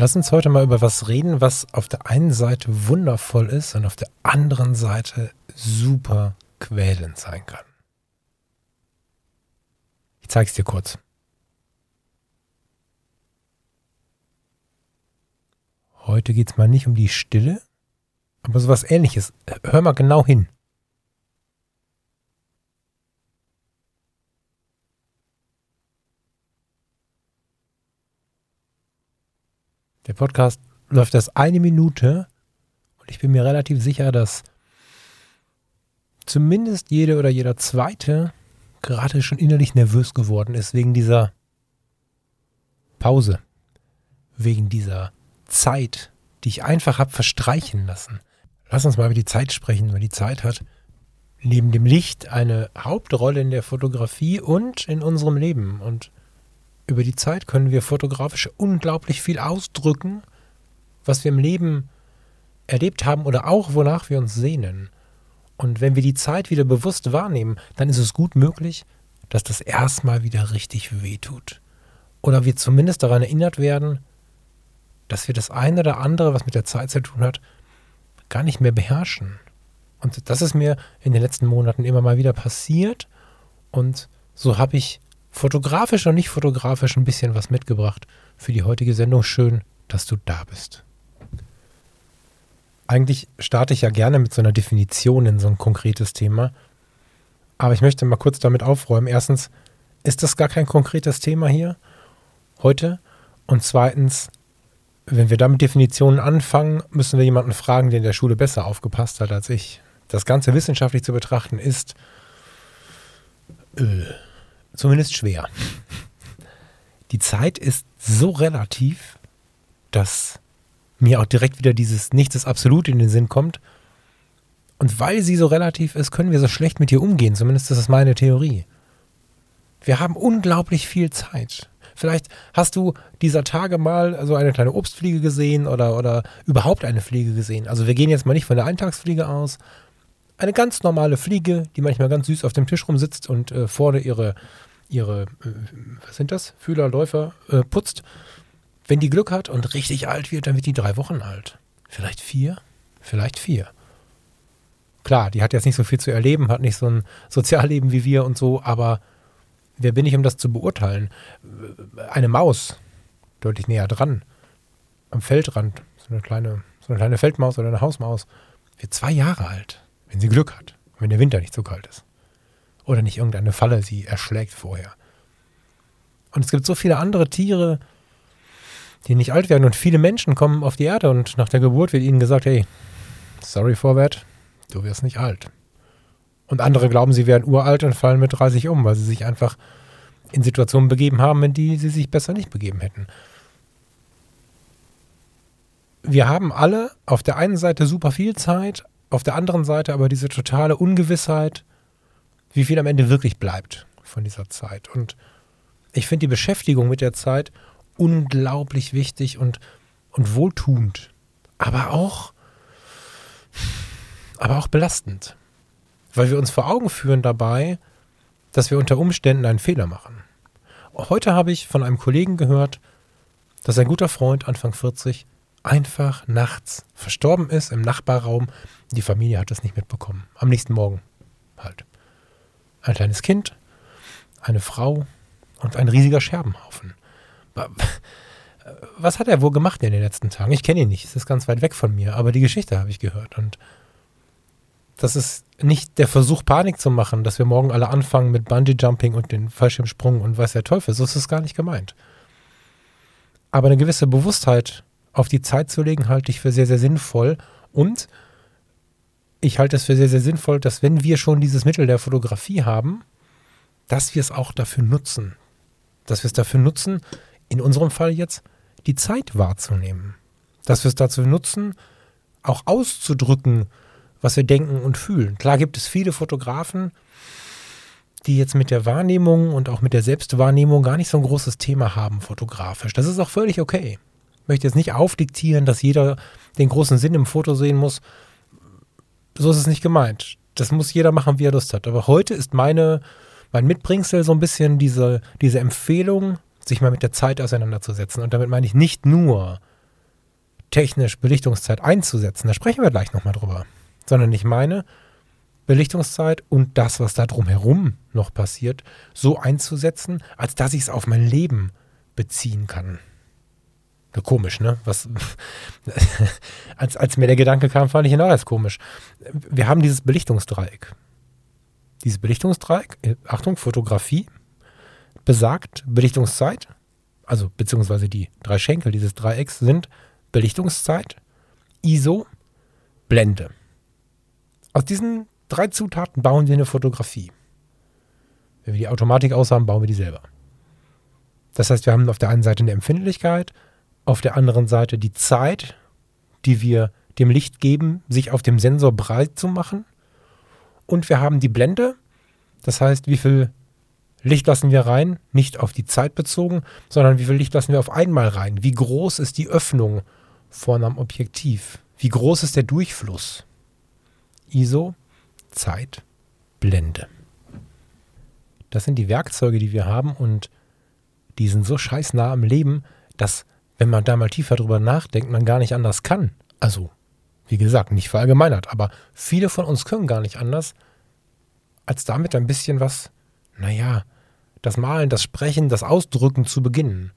Lass uns heute mal über was reden, was auf der einen Seite wundervoll ist und auf der anderen Seite super quälend sein kann. Ich zeige es dir kurz. Heute geht es mal nicht um die Stille, aber sowas ähnliches. Hör mal genau hin. Der Podcast läuft erst eine Minute und ich bin mir relativ sicher, dass zumindest jede oder jeder zweite gerade schon innerlich nervös geworden ist wegen dieser Pause, wegen dieser Zeit, die ich einfach habe verstreichen lassen. Lass uns mal über die Zeit sprechen, weil die Zeit hat neben dem Licht eine Hauptrolle in der Fotografie und in unserem Leben. Und über die Zeit können wir fotografisch unglaublich viel ausdrücken, was wir im Leben erlebt haben oder auch wonach wir uns sehnen. Und wenn wir die Zeit wieder bewusst wahrnehmen, dann ist es gut möglich, dass das erstmal wieder richtig wehtut. Oder wir zumindest daran erinnert werden, dass wir das eine oder andere, was mit der Zeit zu tun hat, gar nicht mehr beherrschen. Und das ist mir in den letzten Monaten immer mal wieder passiert. Und so habe ich fotografisch und nicht fotografisch ein bisschen was mitgebracht für die heutige Sendung. Schön, dass du da bist. Eigentlich starte ich ja gerne mit so einer Definition in so ein konkretes Thema. Aber ich möchte mal kurz damit aufräumen. Erstens ist das gar kein konkretes Thema hier heute. Und zweitens, wenn wir da mit Definitionen anfangen, müssen wir jemanden fragen, der in der Schule besser aufgepasst hat als ich. Das Ganze wissenschaftlich zu betrachten ist äh, zumindest schwer. Die Zeit ist so relativ, dass mir auch direkt wieder dieses Nichts ist absolut in den Sinn kommt. Und weil sie so relativ ist, können wir so schlecht mit ihr umgehen. Zumindest ist das meine Theorie. Wir haben unglaublich viel Zeit. Vielleicht hast du dieser Tage mal so eine kleine Obstfliege gesehen oder, oder überhaupt eine Fliege gesehen. Also wir gehen jetzt mal nicht von der Eintagsfliege aus. Eine ganz normale Fliege, die manchmal ganz süß auf dem Tisch rumsitzt und äh, vorne ihre ihre, äh, was sind das, Fühler, Läufer äh, putzt. Wenn die Glück hat und richtig alt wird, dann wird die drei Wochen alt. Vielleicht vier, vielleicht vier. Klar, die hat jetzt nicht so viel zu erleben, hat nicht so ein Sozialleben wie wir und so, aber wer bin ich, um das zu beurteilen? Eine Maus, deutlich näher dran, am Feldrand, so eine kleine, so eine kleine Feldmaus oder eine Hausmaus, wird zwei Jahre alt, wenn sie Glück hat, wenn der Winter nicht so kalt ist oder nicht irgendeine Falle sie erschlägt vorher. Und es gibt so viele andere Tiere, die nicht alt werden und viele Menschen kommen auf die Erde und nach der Geburt wird ihnen gesagt, hey, sorry Vorwärts, du wirst nicht alt. Und andere glauben, sie werden uralt und fallen mit 30 um, weil sie sich einfach in Situationen begeben haben, in die sie sich besser nicht begeben hätten. Wir haben alle auf der einen Seite super viel Zeit, auf der anderen Seite aber diese totale Ungewissheit, wie viel am Ende wirklich bleibt von dieser Zeit. Und ich finde die Beschäftigung mit der Zeit unglaublich wichtig und, und wohltuend, aber auch, aber auch belastend, weil wir uns vor Augen führen dabei, dass wir unter Umständen einen Fehler machen. Heute habe ich von einem Kollegen gehört, dass ein guter Freund, Anfang 40, einfach nachts verstorben ist im Nachbarraum. Die Familie hat das nicht mitbekommen. Am nächsten Morgen halt ein kleines Kind, eine Frau und ein riesiger Scherbenhaufen. Was hat er wohl gemacht in den letzten Tagen? Ich kenne ihn nicht, es ist ganz weit weg von mir, aber die Geschichte habe ich gehört. Und das ist nicht der Versuch, Panik zu machen, dass wir morgen alle anfangen mit Bungee-Jumping und den Fallschirmsprung und weiß der Teufel. So ist es gar nicht gemeint. Aber eine gewisse Bewusstheit auf die Zeit zu legen, halte ich für sehr, sehr sinnvoll. Und ich halte es für sehr, sehr sinnvoll, dass wenn wir schon dieses Mittel der Fotografie haben, dass wir es auch dafür nutzen. Dass wir es dafür nutzen, in unserem Fall jetzt, die Zeit wahrzunehmen. Dass wir es dazu nutzen, auch auszudrücken, was wir denken und fühlen. Klar gibt es viele Fotografen, die jetzt mit der Wahrnehmung und auch mit der Selbstwahrnehmung gar nicht so ein großes Thema haben, fotografisch. Das ist auch völlig okay. Möchte jetzt nicht aufdiktieren, dass jeder den großen Sinn im Foto sehen muss. So ist es nicht gemeint. Das muss jeder machen, wie er Lust hat. Aber heute ist meine, mein Mitbringsel so ein bisschen diese, diese Empfehlung, sich mal mit der Zeit auseinanderzusetzen. Und damit meine ich nicht nur technisch Belichtungszeit einzusetzen, da sprechen wir gleich nochmal drüber, sondern ich meine, Belichtungszeit und das, was da drumherum noch passiert, so einzusetzen, als dass ich es auf mein Leben beziehen kann. Komisch, ne? Was, als, als mir der Gedanke kam, fand ich ihn auch als komisch. Wir haben dieses Belichtungsdreieck. Dieses Belichtungsdreieck, äh, Achtung, Fotografie, besagt Belichtungszeit, also beziehungsweise die drei Schenkel dieses Dreiecks sind Belichtungszeit, ISO, Blende. Aus diesen drei Zutaten bauen wir eine Fotografie. Wenn wir die Automatik aushaben, bauen wir die selber. Das heißt, wir haben auf der einen Seite eine Empfindlichkeit, auf der anderen Seite die Zeit, die wir dem Licht geben, sich auf dem Sensor breit zu machen. Und wir haben die Blende, das heißt, wie viel Licht lassen wir rein, nicht auf die Zeit bezogen, sondern wie viel Licht lassen wir auf einmal rein? Wie groß ist die Öffnung vorne am Objektiv? Wie groß ist der Durchfluss? ISO, Zeit, Blende. Das sind die Werkzeuge, die wir haben und die sind so scheißnah am Leben, dass, wenn man da mal tiefer drüber nachdenkt, man gar nicht anders kann. Also, wie gesagt, nicht verallgemeinert, aber viele von uns können gar nicht anders, als damit ein bisschen was, naja, das Malen, das Sprechen, das Ausdrücken zu beginnen.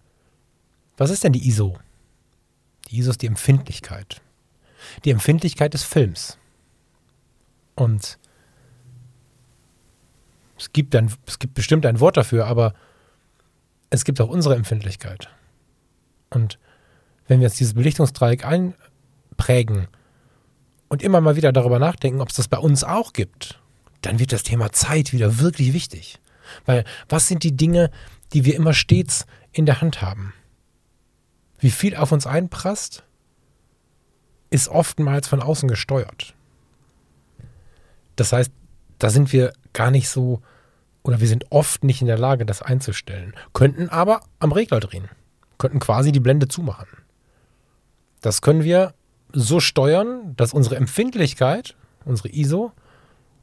Was ist denn die ISO? Die ISO ist die Empfindlichkeit. Die Empfindlichkeit des Films. Und es gibt, ein, es gibt bestimmt ein Wort dafür, aber es gibt auch unsere Empfindlichkeit. Und wenn wir jetzt dieses Belichtungsdreieck einprägen und immer mal wieder darüber nachdenken, ob es das bei uns auch gibt, dann wird das Thema Zeit wieder wirklich wichtig. Weil was sind die Dinge, die wir immer stets in der Hand haben? Wie viel auf uns einprasst, ist oftmals von außen gesteuert. Das heißt, da sind wir gar nicht so, oder wir sind oft nicht in der Lage, das einzustellen, könnten aber am Regler drehen, könnten quasi die Blende zumachen. Das können wir so steuern, dass unsere Empfindlichkeit, unsere ISO,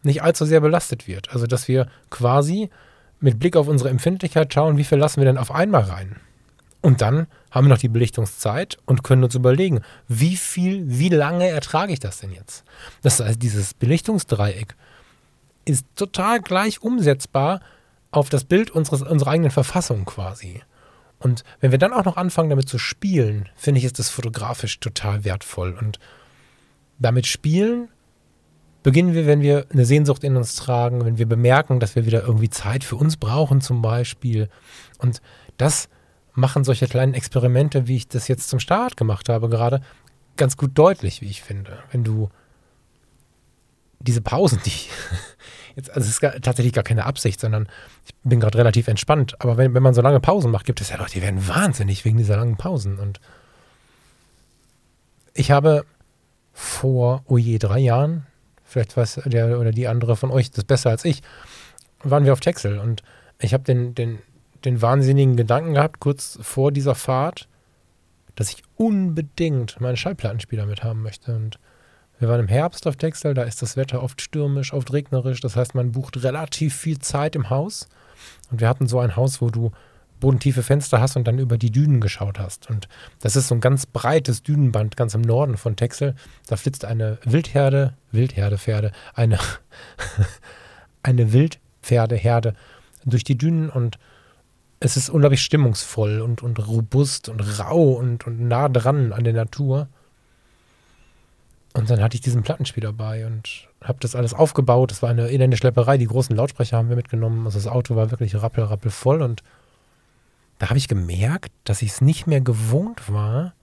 nicht allzu sehr belastet wird. Also dass wir quasi mit Blick auf unsere Empfindlichkeit schauen, wie viel lassen wir denn auf einmal rein. Und dann haben wir noch die Belichtungszeit und können uns überlegen, wie viel, wie lange ertrage ich das denn jetzt? Das heißt, dieses Belichtungsdreieck ist total gleich umsetzbar auf das Bild unseres, unserer eigenen Verfassung quasi. Und wenn wir dann auch noch anfangen, damit zu spielen, finde ich, ist das fotografisch total wertvoll. Und damit spielen beginnen wir, wenn wir eine Sehnsucht in uns tragen, wenn wir bemerken, dass wir wieder irgendwie Zeit für uns brauchen zum Beispiel. Und das machen solche kleinen Experimente, wie ich das jetzt zum Start gemacht habe, gerade ganz gut deutlich, wie ich finde. Wenn du diese Pausen, die jetzt, also es ist gar, tatsächlich gar keine Absicht, sondern ich bin gerade relativ entspannt. Aber wenn, wenn man so lange Pausen macht, gibt es ja Leute, die werden wahnsinnig wegen dieser langen Pausen. Und ich habe vor, oh je, drei Jahren, vielleicht weiß der oder die andere von euch das besser als ich, waren wir auf Texel und ich habe den, den, den wahnsinnigen Gedanken gehabt, kurz vor dieser Fahrt, dass ich unbedingt meinen Schallplattenspieler mit haben möchte. Und wir waren im Herbst auf Texel, da ist das Wetter oft stürmisch, oft regnerisch. Das heißt, man bucht relativ viel Zeit im Haus. Und wir hatten so ein Haus, wo du bodentiefe Fenster hast und dann über die Dünen geschaut hast. Und das ist so ein ganz breites Dünenband ganz im Norden von Texel. Da flitzt eine Wildherde, Wildherdepferde, eine, eine Wildpferdeherde durch die Dünen und es ist unglaublich stimmungsvoll und, und robust und rau und, und nah dran an der Natur. Und dann hatte ich diesen Plattenspieler dabei und habe das alles aufgebaut. Das war eine elende Schlepperei. Die großen Lautsprecher haben wir mitgenommen. Also das Auto war wirklich rappel, rappel voll. Und da habe ich gemerkt, dass ich es nicht mehr gewohnt war,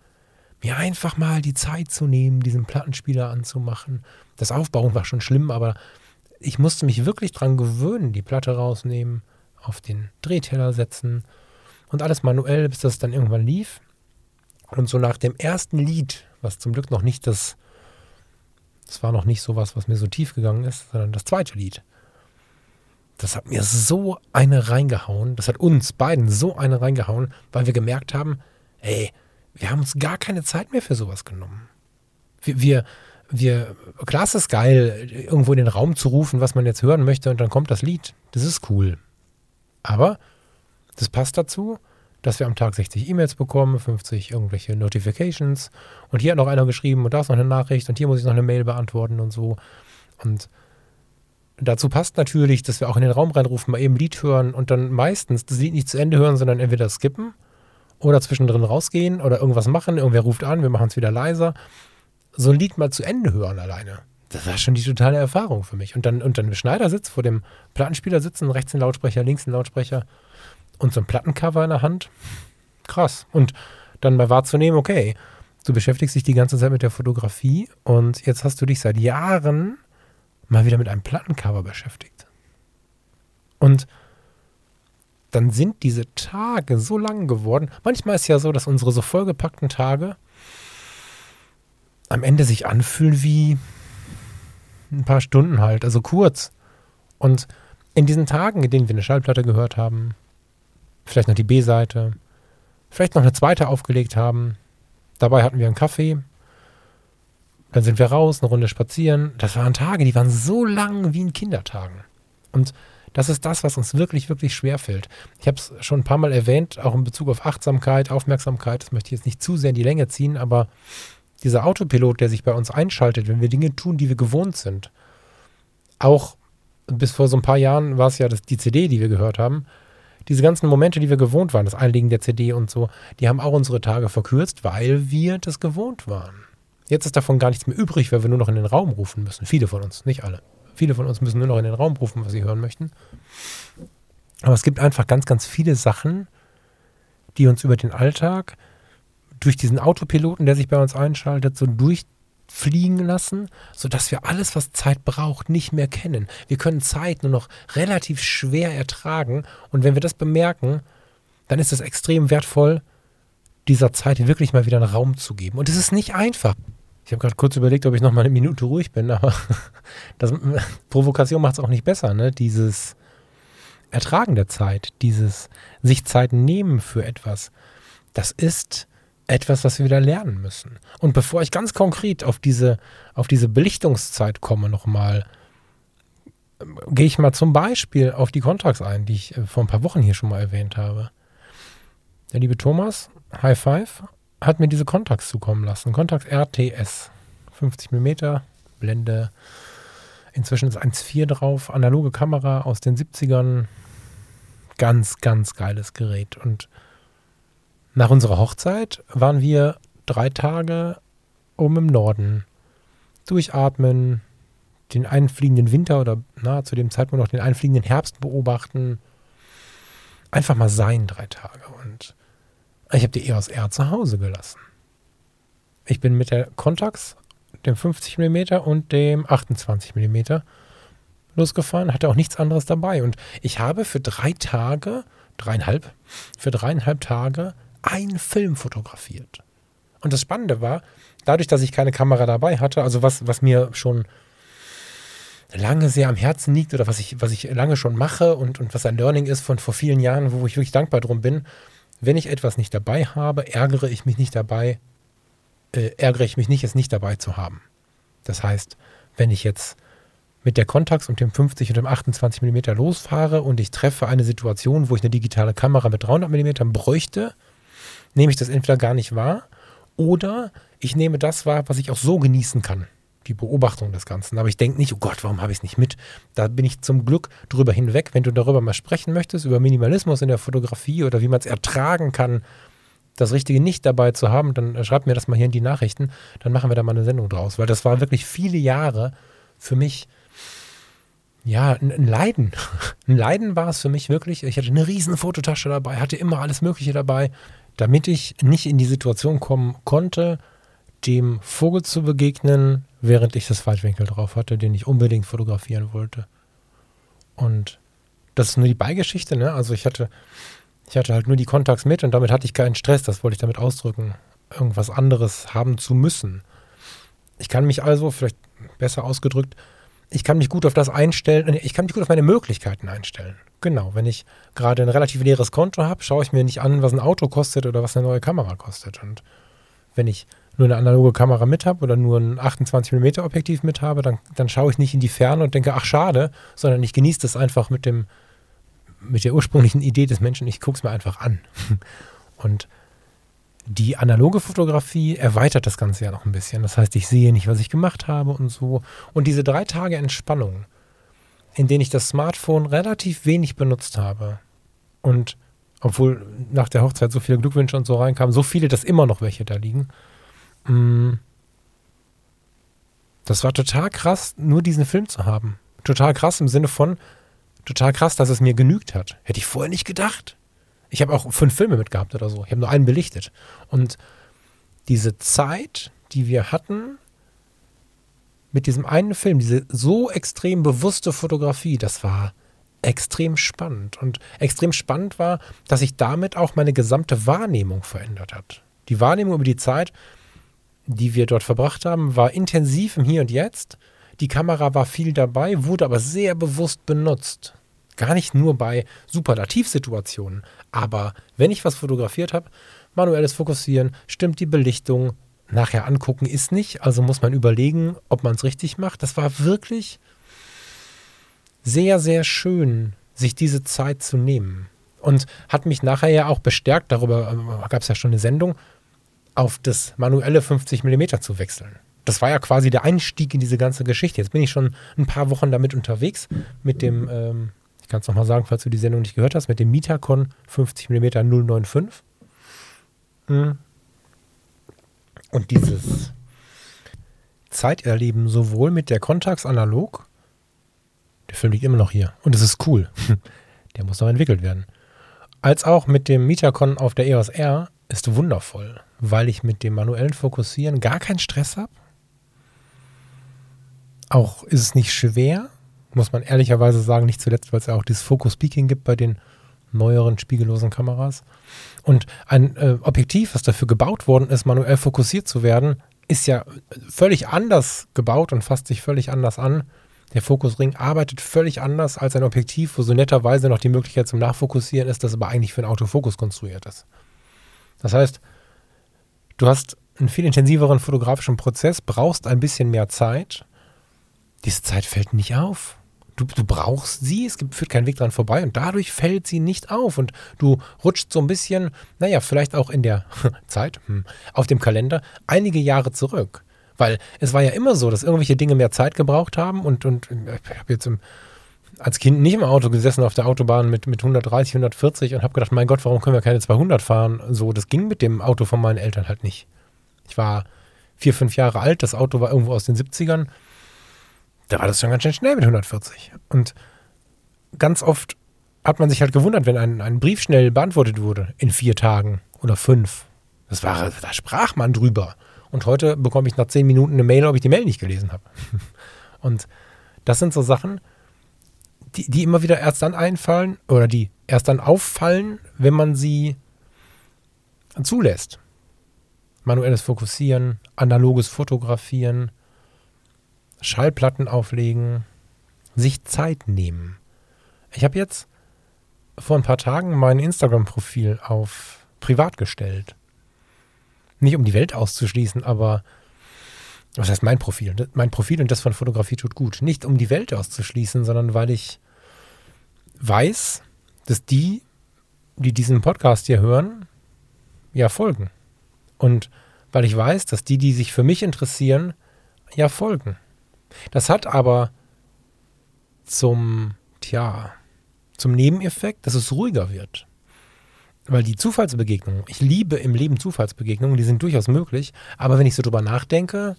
mir einfach mal die Zeit zu nehmen, diesen Plattenspieler anzumachen. Das Aufbauen war schon schlimm, aber ich musste mich wirklich dran gewöhnen, die Platte rausnehmen auf den Drehteller setzen und alles manuell, bis das dann irgendwann lief. Und so nach dem ersten Lied, was zum Glück noch nicht das Das war noch nicht so was, was mir so tief gegangen ist, sondern das zweite Lied. Das hat mir so eine reingehauen. Das hat uns beiden so eine reingehauen, weil wir gemerkt haben, ey, wir haben uns gar keine Zeit mehr für sowas genommen. Wir, wir, wir, klar ist es geil, irgendwo in den Raum zu rufen, was man jetzt hören möchte und dann kommt das Lied. Das ist cool. Aber das passt dazu, dass wir am Tag 60 E-Mails bekommen, 50 irgendwelche Notifications und hier hat noch einer geschrieben und da ist noch eine Nachricht und hier muss ich noch eine Mail beantworten und so. Und dazu passt natürlich, dass wir auch in den Raum reinrufen, mal eben Lied hören und dann meistens das Lied nicht zu Ende hören, sondern entweder skippen oder zwischendrin rausgehen oder irgendwas machen. Irgendwer ruft an, wir machen es wieder leiser. So ein Lied mal zu Ende hören alleine. Das war schon die totale Erfahrung für mich. Und dann, und dann Schneider sitzt vor dem Plattenspieler sitzen, rechts ein Lautsprecher, links ein Lautsprecher und so ein Plattencover in der Hand. Krass. Und dann mal wahrzunehmen, okay, du beschäftigst dich die ganze Zeit mit der Fotografie und jetzt hast du dich seit Jahren mal wieder mit einem Plattencover beschäftigt. Und dann sind diese Tage so lang geworden. Manchmal ist ja so, dass unsere so vollgepackten Tage am Ende sich anfühlen wie ein paar Stunden halt, also kurz. Und in diesen Tagen, in denen wir eine Schallplatte gehört haben, vielleicht noch die B-Seite, vielleicht noch eine zweite aufgelegt haben, dabei hatten wir einen Kaffee, dann sind wir raus, eine Runde spazieren. Das waren Tage, die waren so lang wie in Kindertagen. Und das ist das, was uns wirklich, wirklich schwer fällt. Ich habe es schon ein paar Mal erwähnt, auch in Bezug auf Achtsamkeit, Aufmerksamkeit. Das möchte ich jetzt nicht zu sehr in die Länge ziehen, aber dieser Autopilot, der sich bei uns einschaltet, wenn wir Dinge tun, die wir gewohnt sind, auch bis vor so ein paar Jahren war es ja das, die CD, die wir gehört haben, diese ganzen Momente, die wir gewohnt waren, das Einlegen der CD und so, die haben auch unsere Tage verkürzt, weil wir das gewohnt waren. Jetzt ist davon gar nichts mehr übrig, weil wir nur noch in den Raum rufen müssen. Viele von uns, nicht alle. Viele von uns müssen nur noch in den Raum rufen, was sie hören möchten. Aber es gibt einfach ganz, ganz viele Sachen, die uns über den Alltag durch diesen Autopiloten, der sich bei uns einschaltet, so durchfliegen lassen, sodass wir alles, was Zeit braucht, nicht mehr kennen. Wir können Zeit nur noch relativ schwer ertragen. Und wenn wir das bemerken, dann ist es extrem wertvoll, dieser Zeit wirklich mal wieder einen Raum zu geben. Und es ist nicht einfach. Ich habe gerade kurz überlegt, ob ich noch mal eine Minute ruhig bin, aber das, Provokation macht es auch nicht besser, ne? Dieses Ertragen der Zeit, dieses sich Zeit nehmen für etwas, das ist etwas, was wir wieder lernen müssen. Und bevor ich ganz konkret auf diese, auf diese Belichtungszeit komme nochmal, gehe ich mal zum Beispiel auf die Kontrakts ein, die ich äh, vor ein paar Wochen hier schon mal erwähnt habe. Der liebe Thomas, High Five, hat mir diese Kontakts zukommen lassen. Kontakts RTS. 50 mm, Blende. Inzwischen ist 1.4 drauf. Analoge Kamera aus den 70ern. Ganz, ganz geiles Gerät. Und nach unserer Hochzeit waren wir drei Tage oben im Norden. Durchatmen, den einfliegenden Winter oder na, zu dem Zeitpunkt noch den einfliegenden Herbst beobachten. Einfach mal sein, drei Tage. Und ich habe die EOS R zu Hause gelassen. Ich bin mit der Contax, dem 50 mm und dem 28 mm losgefahren, hatte auch nichts anderes dabei. Und ich habe für drei Tage, dreieinhalb, für dreieinhalb Tage einen Film fotografiert. Und das Spannende war, dadurch, dass ich keine Kamera dabei hatte, also was, was mir schon lange sehr am Herzen liegt oder was ich, was ich lange schon mache und, und was ein Learning ist von vor vielen Jahren, wo ich wirklich dankbar drum bin, wenn ich etwas nicht dabei habe, ärgere ich mich nicht dabei, äh, ärgere ich mich nicht, es nicht dabei zu haben. Das heißt, wenn ich jetzt mit der Contax und dem 50 und dem 28 mm losfahre und ich treffe eine Situation, wo ich eine digitale Kamera mit 300 mm bräuchte, nehme ich das entweder gar nicht wahr oder ich nehme das wahr, was ich auch so genießen kann die Beobachtung des Ganzen. Aber ich denke nicht, oh Gott, warum habe ich es nicht mit? Da bin ich zum Glück drüber hinweg. Wenn du darüber mal sprechen möchtest, über Minimalismus in der Fotografie oder wie man es ertragen kann, das Richtige nicht dabei zu haben, dann schreib mir das mal hier in die Nachrichten. Dann machen wir da mal eine Sendung draus. Weil das war wirklich viele Jahre für mich, ja, ein Leiden. Ein Leiden war es für mich wirklich. Ich hatte eine riesen Fototasche dabei, hatte immer alles Mögliche dabei, damit ich nicht in die Situation kommen konnte, dem Vogel zu begegnen, während ich das Weitwinkel drauf hatte, den ich unbedingt fotografieren wollte. Und das ist nur die Beigeschichte, ne? Also ich hatte, ich hatte halt nur die Kontakts mit und damit hatte ich keinen Stress, das wollte ich damit ausdrücken, irgendwas anderes haben zu müssen. Ich kann mich also, vielleicht besser ausgedrückt, ich kann mich gut auf das einstellen, ich kann mich gut auf meine Möglichkeiten einstellen. Genau, wenn ich gerade ein relativ leeres Konto habe, schaue ich mir nicht an, was ein Auto kostet oder was eine neue Kamera kostet. Und wenn ich nur eine analoge Kamera mit habe oder nur ein 28mm Objektiv mit habe, dann, dann schaue ich nicht in die Ferne und denke, ach schade, sondern ich genieße das einfach mit dem, mit der ursprünglichen Idee des Menschen, ich gucke es mir einfach an. Und die analoge Fotografie erweitert das Ganze ja noch ein bisschen. Das heißt, ich sehe nicht, was ich gemacht habe und so. Und diese drei Tage Entspannung, in denen ich das Smartphone relativ wenig benutzt habe und obwohl nach der Hochzeit so viele Glückwünsche und so reinkamen, so viele, dass immer noch welche da liegen. Mm. Das war total krass, nur diesen Film zu haben. Total krass im Sinne von, total krass, dass es mir genügt hat. Hätte ich vorher nicht gedacht. Ich habe auch fünf Filme mitgehabt oder so. Ich habe nur einen belichtet. Und diese Zeit, die wir hatten, mit diesem einen Film, diese so extrem bewusste Fotografie, das war extrem spannend. Und extrem spannend war, dass sich damit auch meine gesamte Wahrnehmung verändert hat. Die Wahrnehmung über die Zeit, die wir dort verbracht haben, war intensiv im Hier und Jetzt. Die Kamera war viel dabei, wurde aber sehr bewusst benutzt. Gar nicht nur bei Superlativsituationen, aber wenn ich was fotografiert habe, manuelles Fokussieren, stimmt die Belichtung, nachher angucken ist nicht, also muss man überlegen, ob man es richtig macht. Das war wirklich sehr, sehr schön, sich diese Zeit zu nehmen. Und hat mich nachher ja auch bestärkt, darüber äh, gab es ja schon eine Sendung, auf das manuelle 50 mm zu wechseln. Das war ja quasi der Einstieg in diese ganze Geschichte. Jetzt bin ich schon ein paar Wochen damit unterwegs, mit dem ähm, ich kann es nochmal sagen, falls du die Sendung nicht gehört hast, mit dem Mitacon 50mm 095. Und dieses Zeiterleben sowohl mit der Contax analog, der Film liegt immer noch hier und es ist cool, der muss noch entwickelt werden, als auch mit dem Mitacon auf der EOS R ist wundervoll, weil ich mit dem manuellen Fokussieren gar keinen Stress habe. Auch ist es nicht schwer, muss man ehrlicherweise sagen, nicht zuletzt, weil es ja auch dieses Focus Peaking gibt bei den neueren spiegellosen Kameras. Und ein äh, Objektiv, was dafür gebaut worden ist, manuell fokussiert zu werden, ist ja völlig anders gebaut und fasst sich völlig anders an. Der Fokusring arbeitet völlig anders als ein Objektiv, wo so netterweise noch die Möglichkeit zum Nachfokussieren ist, das aber eigentlich für einen Autofokus konstruiert ist. Das heißt, du hast einen viel intensiveren fotografischen Prozess, brauchst ein bisschen mehr Zeit. Diese Zeit fällt nicht auf du, du brauchst sie, es gibt, führt kein Weg dran vorbei und dadurch fällt sie nicht auf und du rutscht so ein bisschen, naja, vielleicht auch in der Zeit, hm, auf dem Kalender, einige Jahre zurück. Weil es war ja immer so, dass irgendwelche Dinge mehr Zeit gebraucht haben und, und ich habe jetzt im, als Kind nicht im Auto gesessen auf der Autobahn mit, mit 130, 140 und habe gedacht, mein Gott, warum können wir keine 200 fahren? So, das ging mit dem Auto von meinen Eltern halt nicht. Ich war vier, fünf Jahre alt, das Auto war irgendwo aus den 70ern da war das schon ganz schön schnell mit 140. Und ganz oft hat man sich halt gewundert, wenn ein, ein Brief schnell beantwortet wurde, in vier Tagen oder fünf. Das war, da sprach man drüber. Und heute bekomme ich nach zehn Minuten eine Mail, ob ich die Mail nicht gelesen habe. Und das sind so Sachen, die, die immer wieder erst dann einfallen oder die erst dann auffallen, wenn man sie zulässt. Manuelles Fokussieren, analoges Fotografieren, Schallplatten auflegen, sich Zeit nehmen. Ich habe jetzt vor ein paar Tagen mein Instagram-Profil auf privat gestellt. Nicht um die Welt auszuschließen, aber was heißt mein Profil? Mein Profil und das von Fotografie tut gut. Nicht um die Welt auszuschließen, sondern weil ich weiß, dass die, die diesen Podcast hier hören, ja folgen. Und weil ich weiß, dass die, die sich für mich interessieren, ja folgen. Das hat aber zum, tja, zum Nebeneffekt, dass es ruhiger wird. Weil die Zufallsbegegnungen, ich liebe im Leben Zufallsbegegnungen, die sind durchaus möglich, aber wenn ich so drüber nachdenke,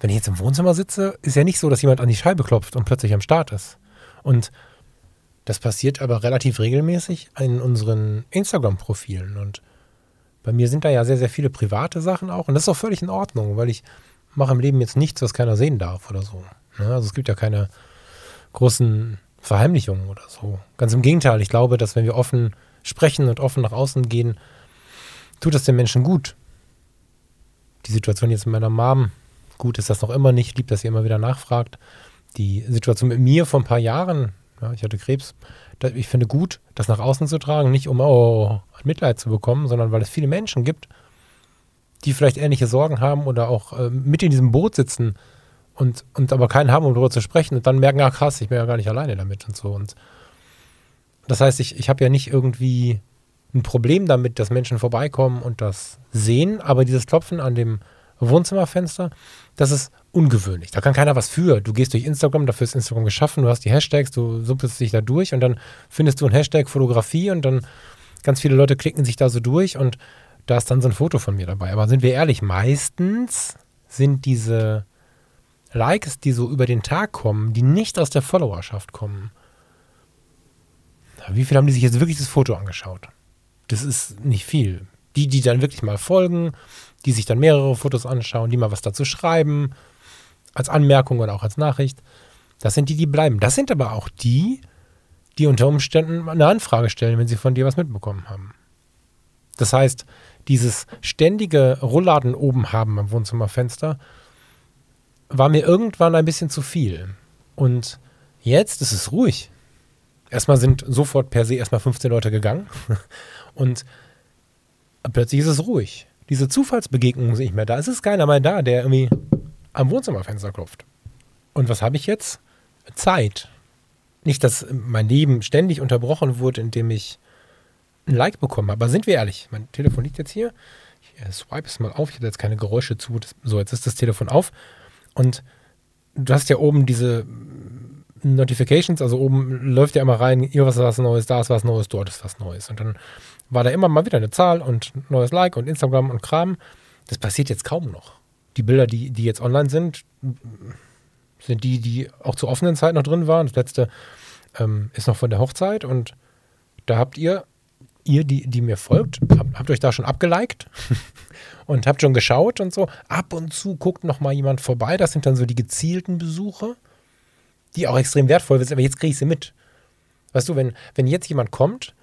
wenn ich jetzt im Wohnzimmer sitze, ist ja nicht so, dass jemand an die Scheibe klopft und plötzlich am Start ist. Und das passiert aber relativ regelmäßig in unseren Instagram-Profilen. Und bei mir sind da ja sehr, sehr viele private Sachen auch. Und das ist auch völlig in Ordnung, weil ich mache im Leben jetzt nichts, was keiner sehen darf oder so. Ne? Also es gibt ja keine großen Verheimlichungen oder so. Ganz im Gegenteil, ich glaube, dass wenn wir offen sprechen und offen nach außen gehen, tut das den Menschen gut. Die Situation jetzt mit meiner Mom gut ist das noch immer nicht. Lieb, dass ihr immer wieder nachfragt. Die Situation mit mir vor ein paar Jahren, ja, ich hatte Krebs, ich finde gut, das nach außen zu tragen, nicht um oh, Mitleid zu bekommen, sondern weil es viele Menschen gibt, die vielleicht ähnliche Sorgen haben oder auch äh, mit in diesem Boot sitzen und, und aber keinen haben, um darüber zu sprechen und dann merken, ah krass, ich bin ja gar nicht alleine damit und so. Und das heißt, ich, ich habe ja nicht irgendwie ein Problem damit, dass Menschen vorbeikommen und das sehen, aber dieses Klopfen an dem Wohnzimmerfenster, das ist ungewöhnlich. Da kann keiner was für. Du gehst durch Instagram, dafür ist Instagram geschaffen, du hast die Hashtags, du suppelst dich da durch und dann findest du ein Hashtag Fotografie und dann ganz viele Leute klicken sich da so durch und da ist dann so ein Foto von mir dabei. Aber sind wir ehrlich, meistens sind diese Likes, die so über den Tag kommen, die nicht aus der Followerschaft kommen. Wie viele haben die sich jetzt wirklich das Foto angeschaut? Das ist nicht viel. Die, die dann wirklich mal folgen, die sich dann mehrere Fotos anschauen, die mal was dazu schreiben, als Anmerkung oder auch als Nachricht, das sind die, die bleiben. Das sind aber auch die, die unter Umständen eine Anfrage stellen, wenn sie von dir was mitbekommen haben. Das heißt, dieses ständige Rollladen oben haben am Wohnzimmerfenster war mir irgendwann ein bisschen zu viel. Und jetzt ist es ruhig. Erstmal sind sofort per se erstmal 15 Leute gegangen. Und plötzlich ist es ruhig. Diese Zufallsbegegnung ist nicht mehr da. Es ist keiner mehr da, der irgendwie am Wohnzimmerfenster klopft. Und was habe ich jetzt? Zeit. Nicht, dass mein Leben ständig unterbrochen wurde, indem ich ein Like bekommen habe. Aber sind wir ehrlich, mein Telefon liegt jetzt hier. Ich äh, swipe es mal auf. Ich hatte jetzt keine Geräusche zu. so, jetzt ist das Telefon auf. Und du hast ja oben diese Notifications, also oben läuft ja immer rein, hier was was Neues, da ist was Neues, dort ist was Neues. Und dann war da immer mal wieder eine Zahl und neues Like und Instagram und Kram. Das passiert jetzt kaum noch. Die Bilder, die, die jetzt online sind, sind die, die auch zur offenen Zeit noch drin waren. Das letzte ähm, ist noch von der Hochzeit und da habt ihr, ihr, die, die mir folgt, habt, habt euch da schon abgeliked und habt schon geschaut und so. Ab und zu guckt noch mal jemand vorbei. Das sind dann so die gezielten Besuche, die auch extrem wertvoll sind. Aber jetzt kriege ich sie mit. Weißt du, wenn, wenn jetzt jemand kommt,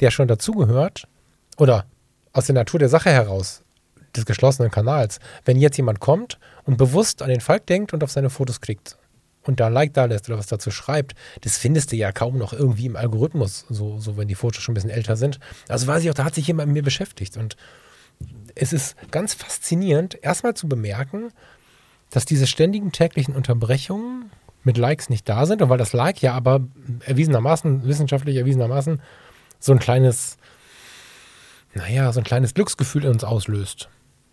der schon dazugehört, oder aus der Natur der Sache heraus, des geschlossenen Kanals, wenn jetzt jemand kommt und bewusst an den Falk denkt und auf seine Fotos klickt und da ein Like da lässt oder was dazu schreibt, das findest du ja kaum noch irgendwie im Algorithmus, so, so wenn die Fotos schon ein bisschen älter sind. Also weiß ich auch, da hat sich jemand mit mir beschäftigt und es ist ganz faszinierend, erstmal zu bemerken, dass diese ständigen täglichen Unterbrechungen mit Likes nicht da sind und weil das Like ja aber erwiesenermaßen, wissenschaftlich erwiesenermaßen, so ein kleines, naja, so ein kleines Glücksgefühl in uns auslöst.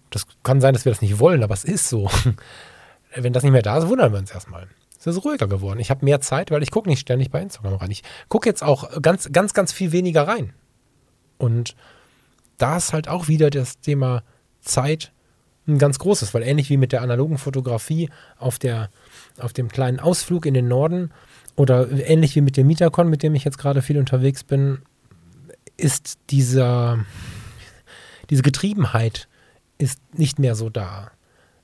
Das kann sein, dass wir das nicht wollen, aber es ist so. Wenn das nicht mehr da ist, wundern wir uns erstmal. Es ist ruhiger geworden. Ich habe mehr Zeit, weil ich gucke nicht ständig bei Instagram rein. Ich gucke jetzt auch ganz, ganz, ganz viel weniger rein. Und da ist halt auch wieder das Thema Zeit ein ganz großes, weil ähnlich wie mit der analogen Fotografie auf, der, auf dem kleinen Ausflug in den Norden oder ähnlich wie mit dem Mietercon, mit dem ich jetzt gerade viel unterwegs bin, ist dieser, diese Getriebenheit ist nicht mehr so da.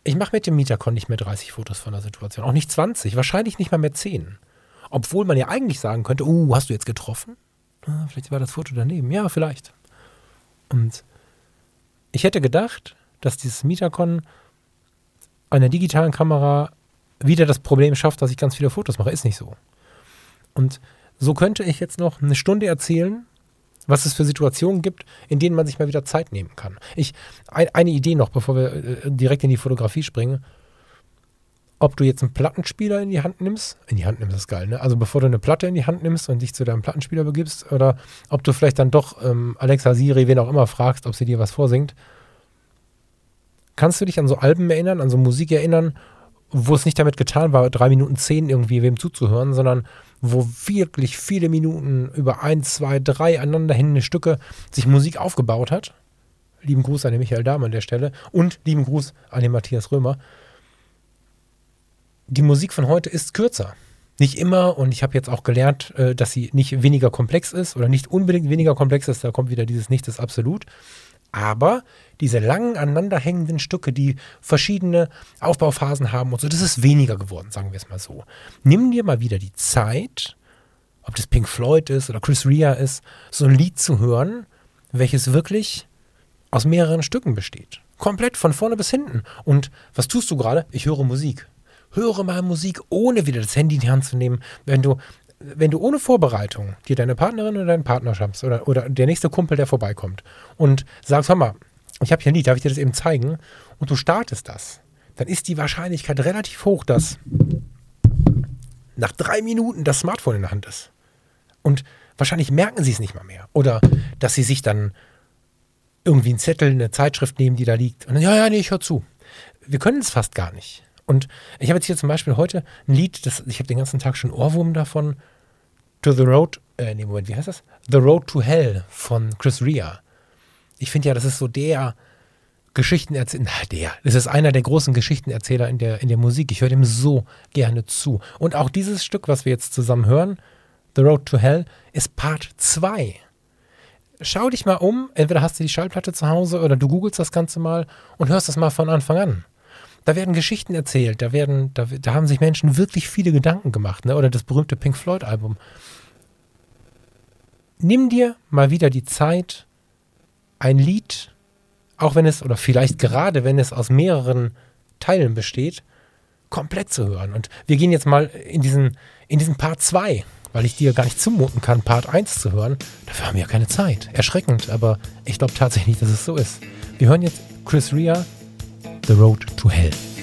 Ich mache mit dem Mietercon nicht mehr 30 Fotos von der Situation, auch nicht 20, wahrscheinlich nicht mal mehr 10. Obwohl man ja eigentlich sagen könnte, uh, hast du jetzt getroffen? Ah, vielleicht war das Foto daneben. Ja, vielleicht. Und ich hätte gedacht, dass dieses Mietercon einer digitalen Kamera wieder das Problem schafft, dass ich ganz viele Fotos mache. Ist nicht so. Und so könnte ich jetzt noch eine Stunde erzählen, was es für Situationen gibt, in denen man sich mal wieder Zeit nehmen kann. Ich, ein, eine Idee noch, bevor wir äh, direkt in die Fotografie springen. Ob du jetzt einen Plattenspieler in die Hand nimmst, in die Hand nimmst ist geil, ne? Also bevor du eine Platte in die Hand nimmst und dich zu deinem Plattenspieler begibst, oder ob du vielleicht dann doch ähm, Alexa, Siri, wen auch immer fragst, ob sie dir was vorsingt. Kannst du dich an so Alben erinnern, an so Musik erinnern, wo es nicht damit getan war, drei Minuten zehn irgendwie wem zuzuhören, sondern wo wirklich viele Minuten über ein, zwei, drei aneinanderhängende Stücke sich Musik aufgebaut hat. Lieben Gruß an den Michael Dahm an der Stelle und lieben Gruß an den Matthias Römer. Die Musik von heute ist kürzer. Nicht immer und ich habe jetzt auch gelernt, äh, dass sie nicht weniger komplex ist oder nicht unbedingt weniger komplex ist. Da kommt wieder dieses Nichts ist absolut. Aber diese langen aneinanderhängenden Stücke, die verschiedene Aufbauphasen haben und so, das ist weniger geworden, sagen wir es mal so. Nimm dir mal wieder die Zeit, ob das Pink Floyd ist oder Chris Rea ist, so ein Lied zu hören, welches wirklich aus mehreren Stücken besteht. Komplett von vorne bis hinten. Und was tust du gerade? Ich höre Musik. Höre mal Musik, ohne wieder das Handy in die Hand zu nehmen. Wenn du, wenn du ohne Vorbereitung dir deine Partnerin oder deinen Partner schaffst oder, oder der nächste Kumpel, der vorbeikommt und sagst, hör mal, ich habe hier ein Lied, darf ich dir das eben zeigen? Und du startest das, dann ist die Wahrscheinlichkeit relativ hoch, dass nach drei Minuten das Smartphone in der Hand ist. Und wahrscheinlich merken sie es nicht mal mehr. Oder dass sie sich dann irgendwie einen Zettel, eine Zeitschrift nehmen, die da liegt. Und dann, ja, ja, nee, ich höre zu. Wir können es fast gar nicht. Und ich habe jetzt hier zum Beispiel heute ein Lied, das, ich habe den ganzen Tag schon Ohrwurm davon. To the Road, äh, nee, Moment, wie heißt das? The Road to Hell von Chris Rea. Ich finde ja, das ist so der Geschichtenerzähler, na der, das ist einer der großen Geschichtenerzähler in der, in der Musik. Ich höre dem so gerne zu. Und auch dieses Stück, was wir jetzt zusammen hören, The Road to Hell, ist Part 2 schau dich mal um. Entweder hast du die Schallplatte zu Hause oder du googelst das Ganze mal und hörst das mal von Anfang an. Da werden Geschichten erzählt, da werden, da, da haben sich Menschen wirklich viele Gedanken gemacht, ne? Oder das berühmte Pink Floyd-Album. Nimm dir mal wieder die Zeit, ein Lied, auch wenn es, oder vielleicht gerade wenn es aus mehreren Teilen besteht, komplett zu hören. Und wir gehen jetzt mal in diesen, in diesen Part 2 weil ich dir gar nicht zumuten kann, Part 1 zu hören. Dafür haben wir ja keine Zeit. Erschreckend, aber ich glaube tatsächlich, dass es so ist. Wir hören jetzt Chris Rea, The Road to Hell.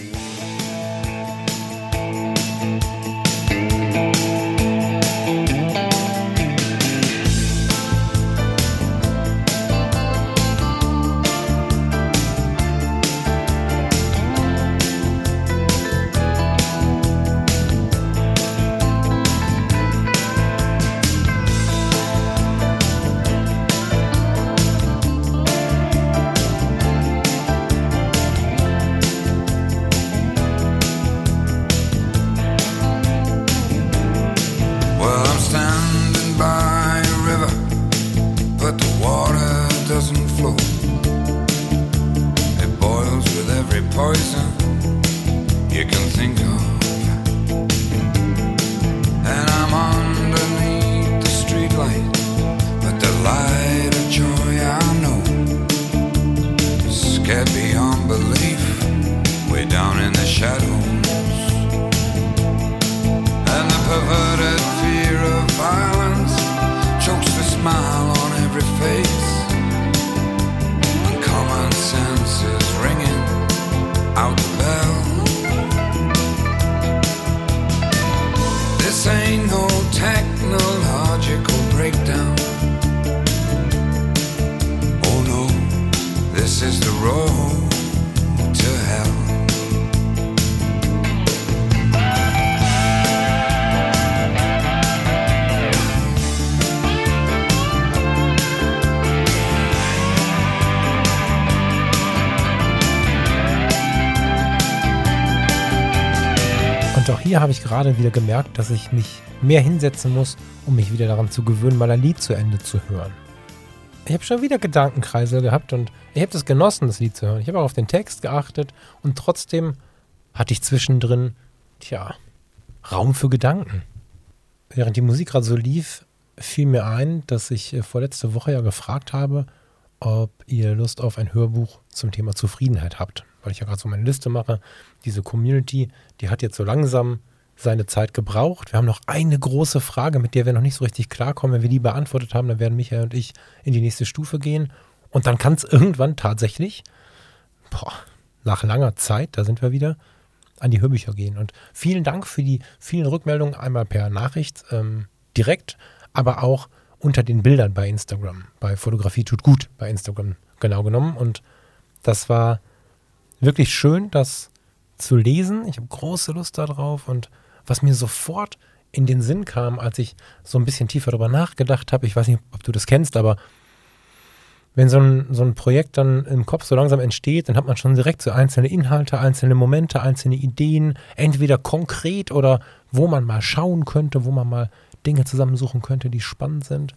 Hier habe ich gerade wieder gemerkt, dass ich mich mehr hinsetzen muss, um mich wieder daran zu gewöhnen, mal ein Lied zu Ende zu hören. Ich habe schon wieder Gedankenkreise gehabt und ich habe das genossen, das Lied zu hören. Ich habe auch auf den Text geachtet und trotzdem hatte ich zwischendrin, tja, Raum für Gedanken. Während die Musik gerade so lief, fiel mir ein, dass ich äh, vorletzte Woche ja gefragt habe, ob ihr Lust auf ein Hörbuch zum Thema Zufriedenheit habt weil ich ja gerade so meine Liste mache, diese Community, die hat jetzt so langsam seine Zeit gebraucht. Wir haben noch eine große Frage, mit der wir noch nicht so richtig klarkommen. Wenn wir die beantwortet haben, dann werden Michael und ich in die nächste Stufe gehen. Und dann kann es irgendwann tatsächlich, boah, nach langer Zeit, da sind wir wieder, an die Hörbücher gehen. Und vielen Dank für die vielen Rückmeldungen, einmal per Nachricht ähm, direkt, aber auch unter den Bildern bei Instagram. Bei Fotografie tut gut bei Instagram genau genommen. Und das war wirklich schön, das zu lesen. Ich habe große Lust darauf und was mir sofort in den Sinn kam, als ich so ein bisschen tiefer darüber nachgedacht habe, ich weiß nicht, ob du das kennst, aber wenn so ein, so ein Projekt dann im Kopf so langsam entsteht, dann hat man schon direkt so einzelne Inhalte, einzelne Momente, einzelne Ideen, entweder konkret oder wo man mal schauen könnte, wo man mal Dinge zusammensuchen könnte, die spannend sind.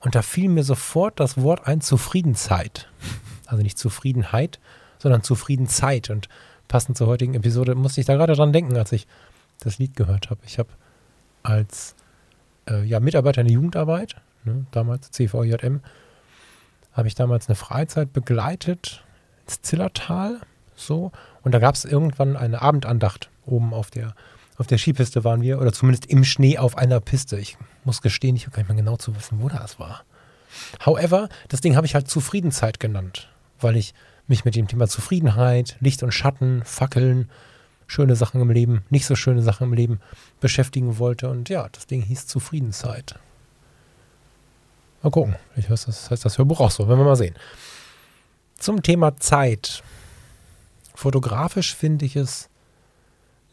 Und da fiel mir sofort das Wort ein Zufriedenzeit. Also nicht Zufriedenheit, sondern Zufriedenzeit. Und passend zur heutigen Episode musste ich da gerade dran denken, als ich das Lied gehört habe. Ich habe als äh, ja, Mitarbeiter in der Jugendarbeit, ne, damals CVJM, habe ich damals eine Freizeit begleitet ins Zillertal. So. Und da gab es irgendwann eine Abendandacht oben auf der, auf der Skipiste waren wir, oder zumindest im Schnee auf einer Piste. Ich muss gestehen, ich habe gar nicht mehr genau zu wissen, wo das war. However, das Ding habe ich halt Zufriedenzeit genannt, weil ich mich mit dem Thema Zufriedenheit, Licht und Schatten, Fackeln, schöne Sachen im Leben, nicht so schöne Sachen im Leben beschäftigen wollte. Und ja, das Ding hieß Zufriedenzeit. Mal gucken. Ich weiß, das heißt das Hörbuch auch so. Werden wir mal sehen. Zum Thema Zeit. Fotografisch finde ich es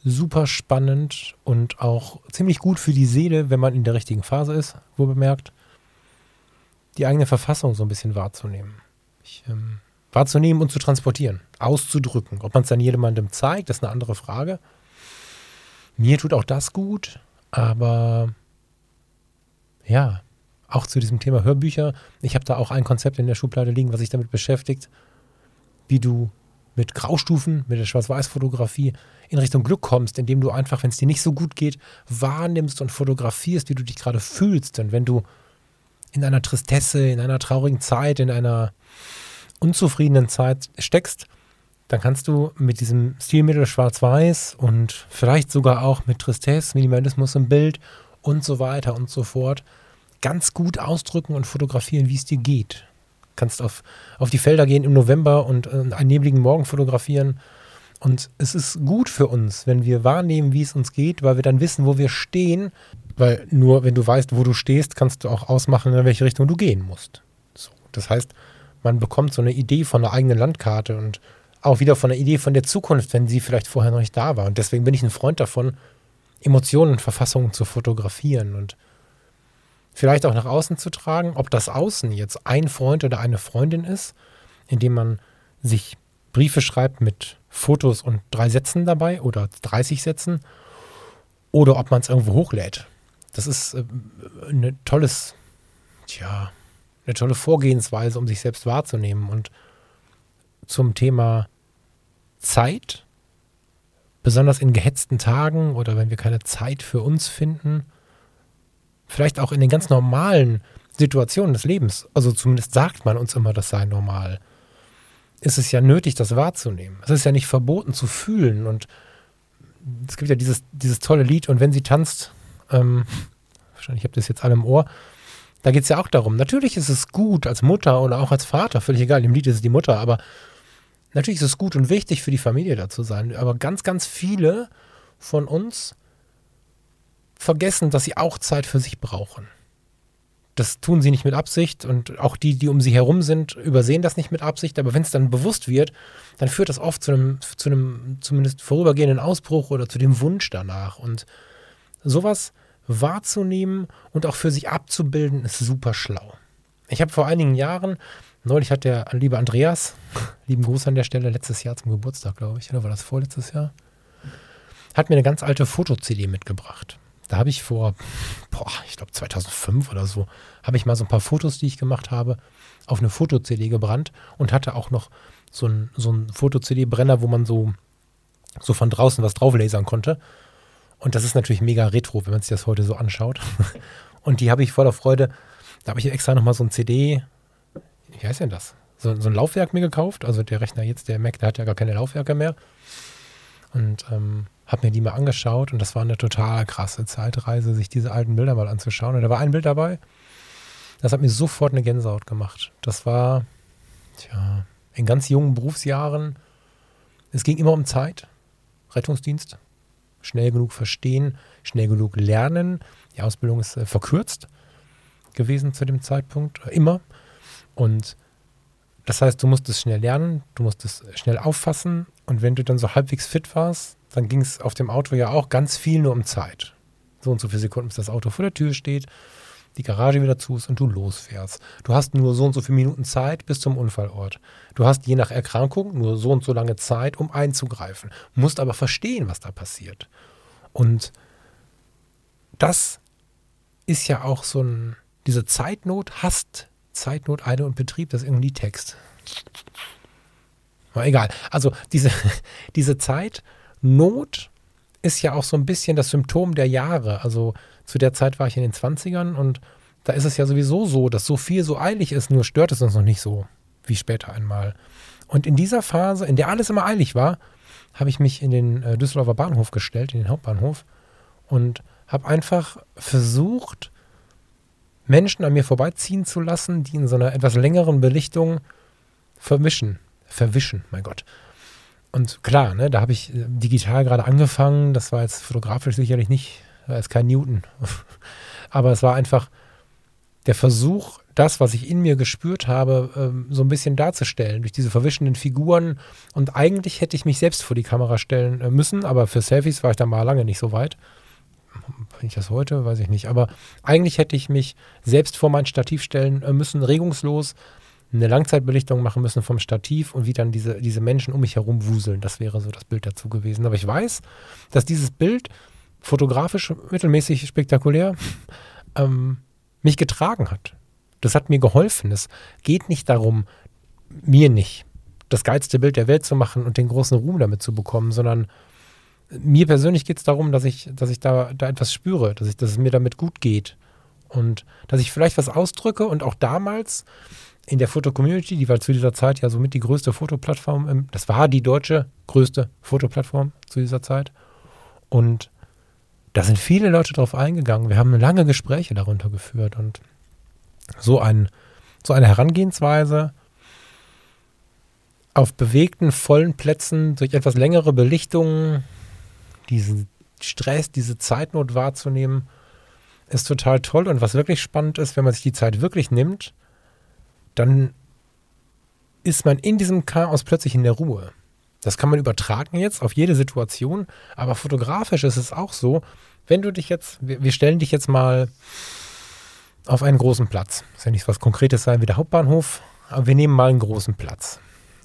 super spannend und auch ziemlich gut für die Seele, wenn man in der richtigen Phase ist, wo bemerkt, die eigene Verfassung so ein bisschen wahrzunehmen. Ich, ähm, wahrzunehmen und zu transportieren, auszudrücken. Ob man es dann jemandem zeigt, ist eine andere Frage. Mir tut auch das gut, aber ja, auch zu diesem Thema Hörbücher. Ich habe da auch ein Konzept in der Schublade liegen, was sich damit beschäftigt, wie du mit Graustufen, mit der Schwarz-Weiß-Fotografie in Richtung Glück kommst, indem du einfach, wenn es dir nicht so gut geht, wahrnimmst und fotografierst, wie du dich gerade fühlst. Denn wenn du in einer Tristesse, in einer traurigen Zeit, in einer unzufriedenen Zeit steckst, dann kannst du mit diesem Stilmittel Schwarz-Weiß und vielleicht sogar auch mit Tristesse, Minimalismus im Bild und so weiter und so fort ganz gut ausdrücken und fotografieren, wie es dir geht. Kannst auf, auf die Felder gehen im November und äh, einen nebligen Morgen fotografieren. Und es ist gut für uns, wenn wir wahrnehmen, wie es uns geht, weil wir dann wissen, wo wir stehen. Weil nur wenn du weißt, wo du stehst, kannst du auch ausmachen, in welche Richtung du gehen musst. So, das heißt, man bekommt so eine Idee von einer eigenen Landkarte und auch wieder von der Idee von der Zukunft, wenn sie vielleicht vorher noch nicht da war. Und deswegen bin ich ein Freund davon, Emotionen und Verfassungen zu fotografieren und vielleicht auch nach außen zu tragen, ob das Außen jetzt ein Freund oder eine Freundin ist, indem man sich Briefe schreibt mit Fotos und drei Sätzen dabei oder 30 Sätzen oder ob man es irgendwo hochlädt. Das ist äh, eine tolles, tja, eine tolle Vorgehensweise, um sich selbst wahrzunehmen. Und zum Thema Zeit, besonders in gehetzten Tagen oder wenn wir keine Zeit für uns finden, vielleicht auch in den ganz normalen Situationen des Lebens, also zumindest sagt man uns immer, das sei normal, ist es ja nötig, das wahrzunehmen. Es ist ja nicht verboten zu fühlen und es gibt ja dieses, dieses tolle Lied und wenn sie tanzt, ähm, wahrscheinlich habt ihr das jetzt alle im Ohr, da geht es ja auch darum. Natürlich ist es gut als Mutter oder auch als Vater, völlig egal, im Lied ist es die Mutter, aber natürlich ist es gut und wichtig für die Familie da zu sein. Aber ganz, ganz viele von uns vergessen, dass sie auch Zeit für sich brauchen. Das tun sie nicht mit Absicht und auch die, die um sie herum sind, übersehen das nicht mit Absicht. Aber wenn es dann bewusst wird, dann führt das oft zu einem, zu einem zumindest vorübergehenden Ausbruch oder zu dem Wunsch danach. Und sowas wahrzunehmen und auch für sich abzubilden, ist super schlau. Ich habe vor einigen Jahren, neulich hat der liebe Andreas, lieben Gruß an der Stelle, letztes Jahr zum Geburtstag, glaube ich, oder war das vorletztes Jahr, hat mir eine ganz alte Foto-CD mitgebracht. Da habe ich vor, boah, ich glaube 2005 oder so, habe ich mal so ein paar Fotos, die ich gemacht habe, auf eine Foto-CD gebrannt und hatte auch noch so einen so Foto-CD-Brenner, wo man so, so von draußen was drauflasern konnte. Und das ist natürlich mega retro, wenn man sich das heute so anschaut. Und die habe ich voller Freude, da habe ich extra nochmal so ein CD, wie heißt denn das? So, so, ein Laufwerk mir gekauft. Also der Rechner jetzt, der Mac, der hat ja gar keine Laufwerke mehr. Und ähm, habe mir die mal angeschaut und das war eine total krasse Zeitreise, sich diese alten Bilder mal anzuschauen. Und da war ein Bild dabei, das hat mir sofort eine Gänsehaut gemacht. Das war, tja, in ganz jungen Berufsjahren. Es ging immer um Zeit, Rettungsdienst, schnell genug verstehen, schnell genug lernen. Die Ausbildung ist äh, verkürzt gewesen zu dem Zeitpunkt, äh, immer. Und das heißt, du musst es schnell lernen, du musst es schnell auffassen. Und wenn du dann so halbwegs fit warst, dann ging es auf dem Auto ja auch ganz viel nur um Zeit. So und so viele Sekunden, bis das Auto vor der Tür steht, die Garage wieder zu ist und du losfährst. Du hast nur so und so viele Minuten Zeit bis zum Unfallort. Du hast je nach Erkrankung nur so und so lange Zeit, um einzugreifen. Musst aber verstehen, was da passiert. Und das ist ja auch so ein, diese Zeitnot hasst Zeitnot, Eile und Betrieb, das ist irgendwie Text. Aber egal. Also diese, diese Zeitnot ist ja auch so ein bisschen das Symptom der Jahre. Also zu der Zeit war ich in den 20ern und da ist es ja sowieso so, dass so viel so eilig ist, nur stört es uns noch nicht so wie später einmal. Und in dieser Phase, in der alles immer eilig war, habe ich mich in den äh, Düsseldorfer Bahnhof gestellt, in den Hauptbahnhof und habe einfach versucht, Menschen an mir vorbeiziehen zu lassen, die in so einer etwas längeren Belichtung vermischen, verwischen, mein Gott. Und klar, ne, da habe ich äh, digital gerade angefangen, das war jetzt fotografisch sicherlich nicht, war jetzt kein Newton, aber es war einfach der Versuch, das, was ich in mir gespürt habe, ähm, so ein bisschen darzustellen, durch diese verwischenden Figuren. Und eigentlich hätte ich mich selbst vor die Kamera stellen äh, müssen, aber für Selfies war ich da mal lange nicht so weit. Bin ich das heute? Weiß ich nicht. Aber eigentlich hätte ich mich selbst vor mein Stativ stellen äh, müssen, regungslos eine Langzeitbelichtung machen müssen vom Stativ und wie dann diese, diese Menschen um mich herum wuseln. Das wäre so das Bild dazu gewesen. Aber ich weiß, dass dieses Bild fotografisch mittelmäßig spektakulär ähm, mich getragen hat. Das hat mir geholfen. Es geht nicht darum, mir nicht das geilste Bild der Welt zu machen und den großen Ruhm damit zu bekommen, sondern mir persönlich geht es darum, dass ich, dass ich da, da etwas spüre, dass, ich, dass es mir damit gut geht und dass ich vielleicht was ausdrücke und auch damals in der Foto-Community, die war zu dieser Zeit ja somit die größte Fotoplattform, das war die deutsche größte Fotoplattform zu dieser Zeit und da sind viele Leute drauf eingegangen. Wir haben lange Gespräche darunter geführt und so, ein, so eine Herangehensweise auf bewegten, vollen Plätzen durch etwas längere Belichtungen diesen Stress, diese Zeitnot wahrzunehmen, ist total toll. Und was wirklich spannend ist, wenn man sich die Zeit wirklich nimmt, dann ist man in diesem Chaos plötzlich in der Ruhe. Das kann man übertragen jetzt auf jede Situation, aber fotografisch ist es auch so, wenn du dich jetzt, wir, stellen dich jetzt mal auf einen großen Platz. Das ist ja nicht was Konkretes sein wie der Hauptbahnhof, aber wir nehmen mal einen großen Platz.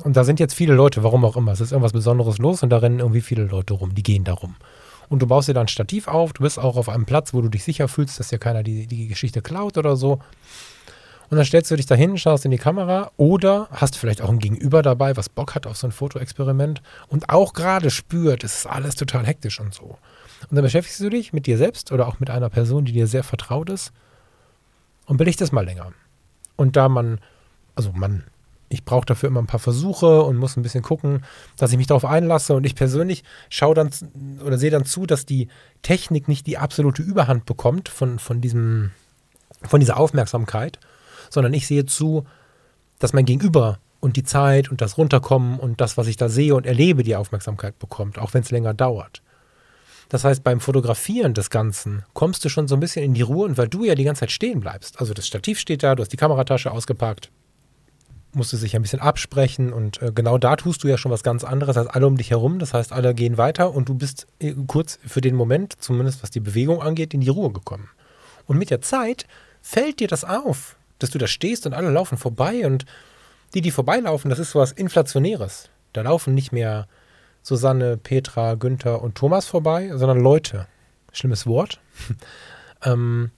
Und da sind jetzt viele Leute, warum auch immer. Es ist irgendwas Besonderes los und da rennen irgendwie viele Leute rum, die gehen da rum. Und du baust dir dann ein Stativ auf, du bist auch auf einem Platz, wo du dich sicher fühlst, dass dir keiner die, die Geschichte klaut oder so. Und dann stellst du dich dahin, schaust in die Kamera oder hast vielleicht auch ein Gegenüber dabei, was Bock hat auf so ein Fotoexperiment und auch gerade spürt, es ist alles total hektisch und so. Und dann beschäftigst du dich mit dir selbst oder auch mit einer Person, die dir sehr vertraut ist und belichtest mal länger. Und da man, also man, ich brauche dafür immer ein paar Versuche und muss ein bisschen gucken, dass ich mich darauf einlasse und ich persönlich schaue dann oder sehe dann zu, dass die Technik nicht die absolute Überhand bekommt von, von diesem, von dieser Aufmerksamkeit, sondern ich sehe zu, dass mein Gegenüber und die Zeit und das Runterkommen und das, was ich da sehe und erlebe, die Aufmerksamkeit bekommt, auch wenn es länger dauert. Das heißt, beim Fotografieren des Ganzen kommst du schon so ein bisschen in die Ruhe und weil du ja die ganze Zeit stehen bleibst. Also das Stativ steht da, du hast die Kameratasche ausgepackt, musst du sich ein bisschen absprechen und äh, genau da tust du ja schon was ganz anderes als alle um dich herum. Das heißt, alle gehen weiter und du bist äh, kurz für den Moment, zumindest was die Bewegung angeht, in die Ruhe gekommen. Und mit der Zeit fällt dir das auf, dass du da stehst und alle laufen vorbei und die, die vorbeilaufen, das ist sowas Inflationäres. Da laufen nicht mehr Susanne, Petra, Günther und Thomas vorbei, sondern Leute. Schlimmes Wort. ähm,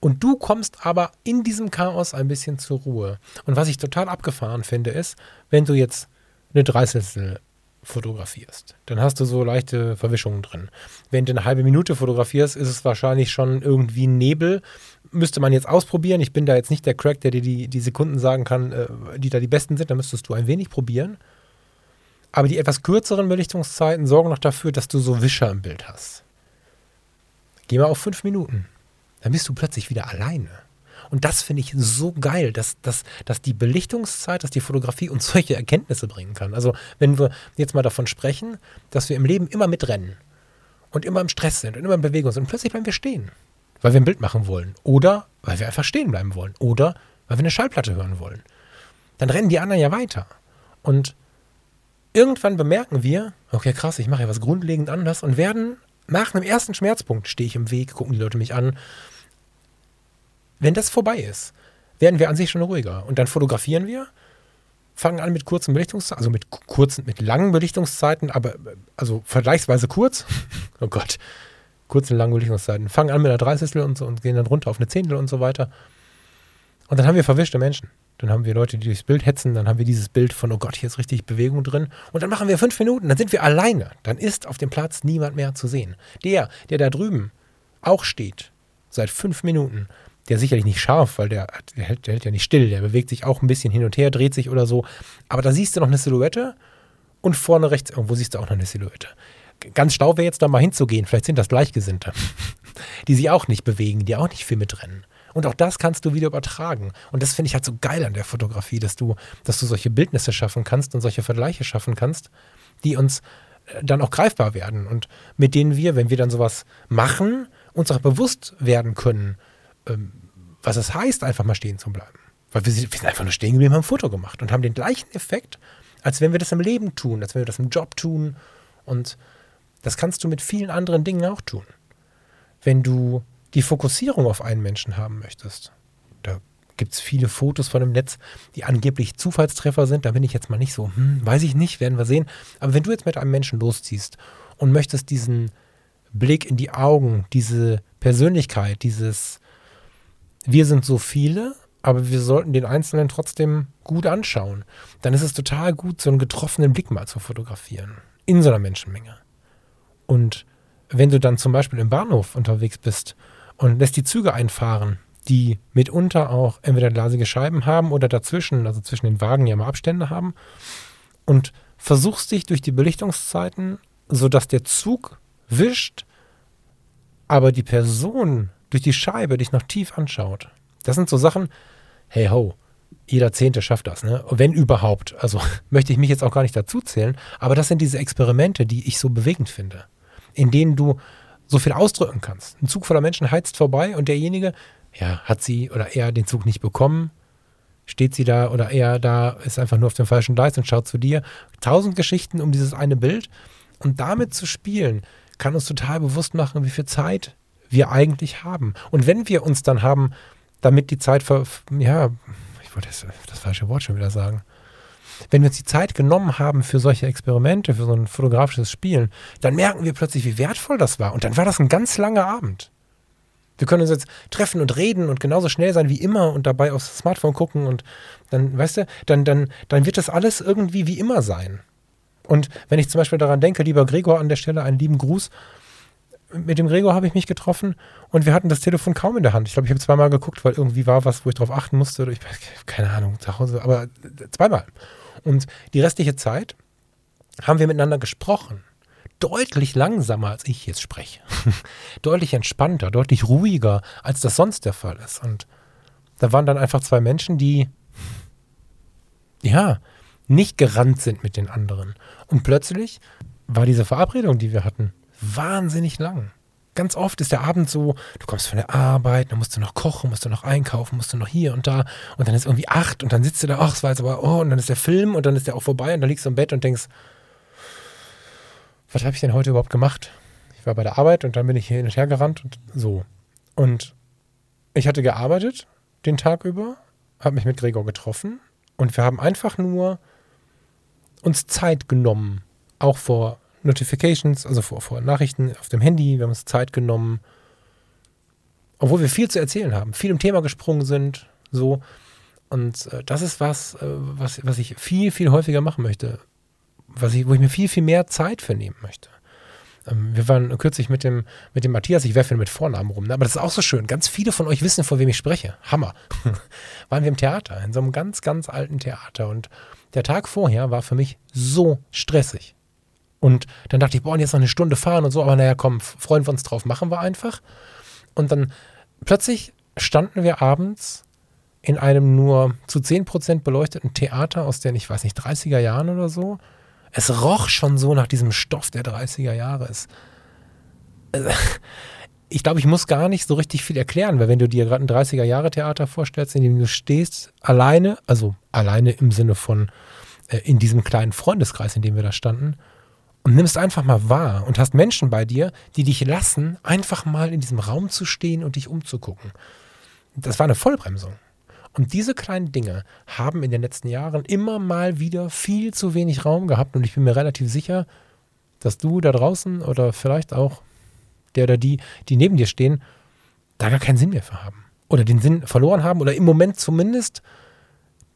und du kommst aber in diesem Chaos ein bisschen zur Ruhe. Und was ich total abgefahren finde, ist, wenn du jetzt eine Dreißigstel fotografierst, dann hast du so leichte Verwischungen drin. Wenn du eine halbe Minute fotografierst, ist es wahrscheinlich schon irgendwie Nebel. Müsste man jetzt ausprobieren. Ich bin da jetzt nicht der Crack, der dir die, die Sekunden sagen kann, äh, die da die besten sind. Da müsstest du ein wenig probieren. Aber die etwas kürzeren Belichtungszeiten sorgen noch dafür, dass du so Wischer im Bild hast. Geh mal auf fünf Minuten. Dann bist du plötzlich wieder alleine. Und das finde ich so geil, dass, dass, dass die Belichtungszeit, dass die Fotografie uns solche Erkenntnisse bringen kann. Also, wenn wir jetzt mal davon sprechen, dass wir im Leben immer mitrennen und immer im Stress sind und immer in Bewegung sind und plötzlich bleiben wir stehen, weil wir ein Bild machen wollen oder weil wir einfach stehen bleiben wollen oder weil wir eine Schallplatte hören wollen, dann rennen die anderen ja weiter. Und irgendwann bemerken wir, okay, krass, ich mache ja was grundlegend anders und werden nach einem ersten Schmerzpunkt, stehe ich im Weg, gucken die Leute mich an. Wenn das vorbei ist, werden wir an sich schon ruhiger. Und dann fotografieren wir, fangen an mit kurzen Belichtungszeiten, also mit kurzen, mit langen Belichtungszeiten, aber also vergleichsweise kurz. oh Gott, kurzen, langen Belichtungszeiten. Fangen an mit einer Dreißigstel und so und gehen dann runter auf eine Zehntel und so weiter. Und dann haben wir verwischte Menschen. Dann haben wir Leute, die durchs Bild hetzen, dann haben wir dieses Bild von, oh Gott, hier ist richtig Bewegung drin. Und dann machen wir fünf Minuten, dann sind wir alleine. Dann ist auf dem Platz niemand mehr zu sehen. Der, der da drüben auch steht, seit fünf Minuten, der ist sicherlich nicht scharf, weil der, der, hält, der hält ja nicht still, der bewegt sich auch ein bisschen hin und her, dreht sich oder so. Aber da siehst du noch eine Silhouette und vorne rechts irgendwo siehst du auch noch eine Silhouette. Ganz schlau wäre jetzt da mal hinzugehen, vielleicht sind das Gleichgesinnte, die sich auch nicht bewegen, die auch nicht viel mitrennen. Und auch das kannst du wieder übertragen. Und das finde ich halt so geil an der Fotografie, dass du, dass du solche Bildnisse schaffen kannst und solche Vergleiche schaffen kannst, die uns äh, dann auch greifbar werden und mit denen wir, wenn wir dann sowas machen, uns auch bewusst werden können, ähm, was es heißt, einfach mal stehen zu bleiben. Weil wir sind, wir sind einfach nur stehen geblieben, haben ein Foto gemacht und haben den gleichen Effekt, als wenn wir das im Leben tun, als wenn wir das im Job tun. Und das kannst du mit vielen anderen Dingen auch tun. Wenn du die Fokussierung auf einen Menschen haben möchtest, da gibt es viele Fotos von dem Netz, die angeblich Zufallstreffer sind. Da bin ich jetzt mal nicht so, hm, weiß ich nicht, werden wir sehen. Aber wenn du jetzt mit einem Menschen losziehst und möchtest diesen Blick in die Augen, diese Persönlichkeit, dieses Wir sind so viele, aber wir sollten den Einzelnen trotzdem gut anschauen, dann ist es total gut, so einen getroffenen Blick mal zu fotografieren. In so einer Menschenmenge. Und wenn du dann zum Beispiel im Bahnhof unterwegs bist und lässt die Züge einfahren, die mitunter auch entweder glasige Scheiben haben oder dazwischen, also zwischen den Wagen ja mal Abstände haben und versuchst dich durch die Belichtungszeiten, sodass der Zug wischt, aber die Person durch die Scheibe dich noch tief anschaut. Das sind so Sachen, hey ho, jeder Zehnte schafft das, ne? Wenn überhaupt. Also möchte ich mich jetzt auch gar nicht dazu zählen, aber das sind diese Experimente, die ich so bewegend finde, in denen du so viel ausdrücken kannst. Ein Zug voller Menschen heizt vorbei und derjenige, ja, hat sie oder er den Zug nicht bekommen, steht sie da oder er da, ist einfach nur auf dem falschen Gleis und schaut zu dir. Tausend Geschichten um dieses eine Bild und damit zu spielen, kann uns total bewusst machen, wie viel Zeit wir eigentlich haben. Und wenn wir uns dann haben, damit die Zeit, ver, ja, ich wollte das, das falsche Wort schon wieder sagen, wenn wir uns die Zeit genommen haben für solche Experimente, für so ein fotografisches Spielen, dann merken wir plötzlich, wie wertvoll das war. Und dann war das ein ganz langer Abend. Wir können uns jetzt treffen und reden und genauso schnell sein wie immer und dabei aufs Smartphone gucken und dann, weißt du, dann, dann, dann wird das alles irgendwie wie immer sein. Und wenn ich zum Beispiel daran denke, lieber Gregor an der Stelle, einen lieben Gruß, mit dem Gregor habe ich mich getroffen und wir hatten das Telefon kaum in der Hand. Ich glaube, ich habe zweimal geguckt, weil irgendwie war was, wo ich drauf achten musste. Oder ich keine Ahnung, zu Hause, aber zweimal. Und die restliche Zeit haben wir miteinander gesprochen. Deutlich langsamer, als ich jetzt spreche. deutlich entspannter, deutlich ruhiger, als das sonst der Fall ist. Und da waren dann einfach zwei Menschen, die, ja, nicht gerannt sind mit den anderen. Und plötzlich war diese Verabredung, die wir hatten, wahnsinnig lang. Ganz oft ist der Abend so, du kommst von der Arbeit, dann musst du noch kochen, musst du noch einkaufen, musst du noch hier und da und dann ist irgendwie acht und dann sitzt du da, ach, es war jetzt aber, oh, und dann ist der Film und dann ist der auch vorbei und dann liegst du im Bett und denkst, was habe ich denn heute überhaupt gemacht? Ich war bei der Arbeit und dann bin ich hier hin und her gerannt und so. Und ich hatte gearbeitet den Tag über, habe mich mit Gregor getroffen und wir haben einfach nur uns Zeit genommen, auch vor Notifications, also vor, vor Nachrichten auf dem Handy. Wir haben uns Zeit genommen, obwohl wir viel zu erzählen haben, viel im Thema gesprungen sind, so. Und äh, das ist was, äh, was, was ich viel, viel häufiger machen möchte, was ich, wo ich mir viel, viel mehr Zeit für nehmen möchte. Ähm, wir waren kürzlich mit dem, mit dem Matthias, ich werfe ihn mit Vornamen rum, ne? aber das ist auch so schön. Ganz viele von euch wissen, von wem ich spreche. Hammer. waren wir im Theater, in so einem ganz, ganz alten Theater. Und der Tag vorher war für mich so stressig. Und dann dachte ich, boah, jetzt noch eine Stunde fahren und so, aber naja, komm, freuen wir uns drauf, machen wir einfach. Und dann plötzlich standen wir abends in einem nur zu 10% beleuchteten Theater aus den, ich weiß nicht, 30er Jahren oder so. Es roch schon so nach diesem Stoff der 30er Jahre. Es, äh, ich glaube, ich muss gar nicht so richtig viel erklären, weil wenn du dir gerade ein 30er-Jahre-Theater vorstellst, in dem du stehst, alleine, also alleine im Sinne von äh, in diesem kleinen Freundeskreis, in dem wir da standen, und nimmst einfach mal wahr und hast Menschen bei dir, die dich lassen, einfach mal in diesem Raum zu stehen und dich umzugucken. Das war eine Vollbremsung. Und diese kleinen Dinge haben in den letzten Jahren immer mal wieder viel zu wenig Raum gehabt. Und ich bin mir relativ sicher, dass du da draußen oder vielleicht auch der oder die, die neben dir stehen, da gar keinen Sinn mehr für haben. Oder den Sinn verloren haben oder im Moment zumindest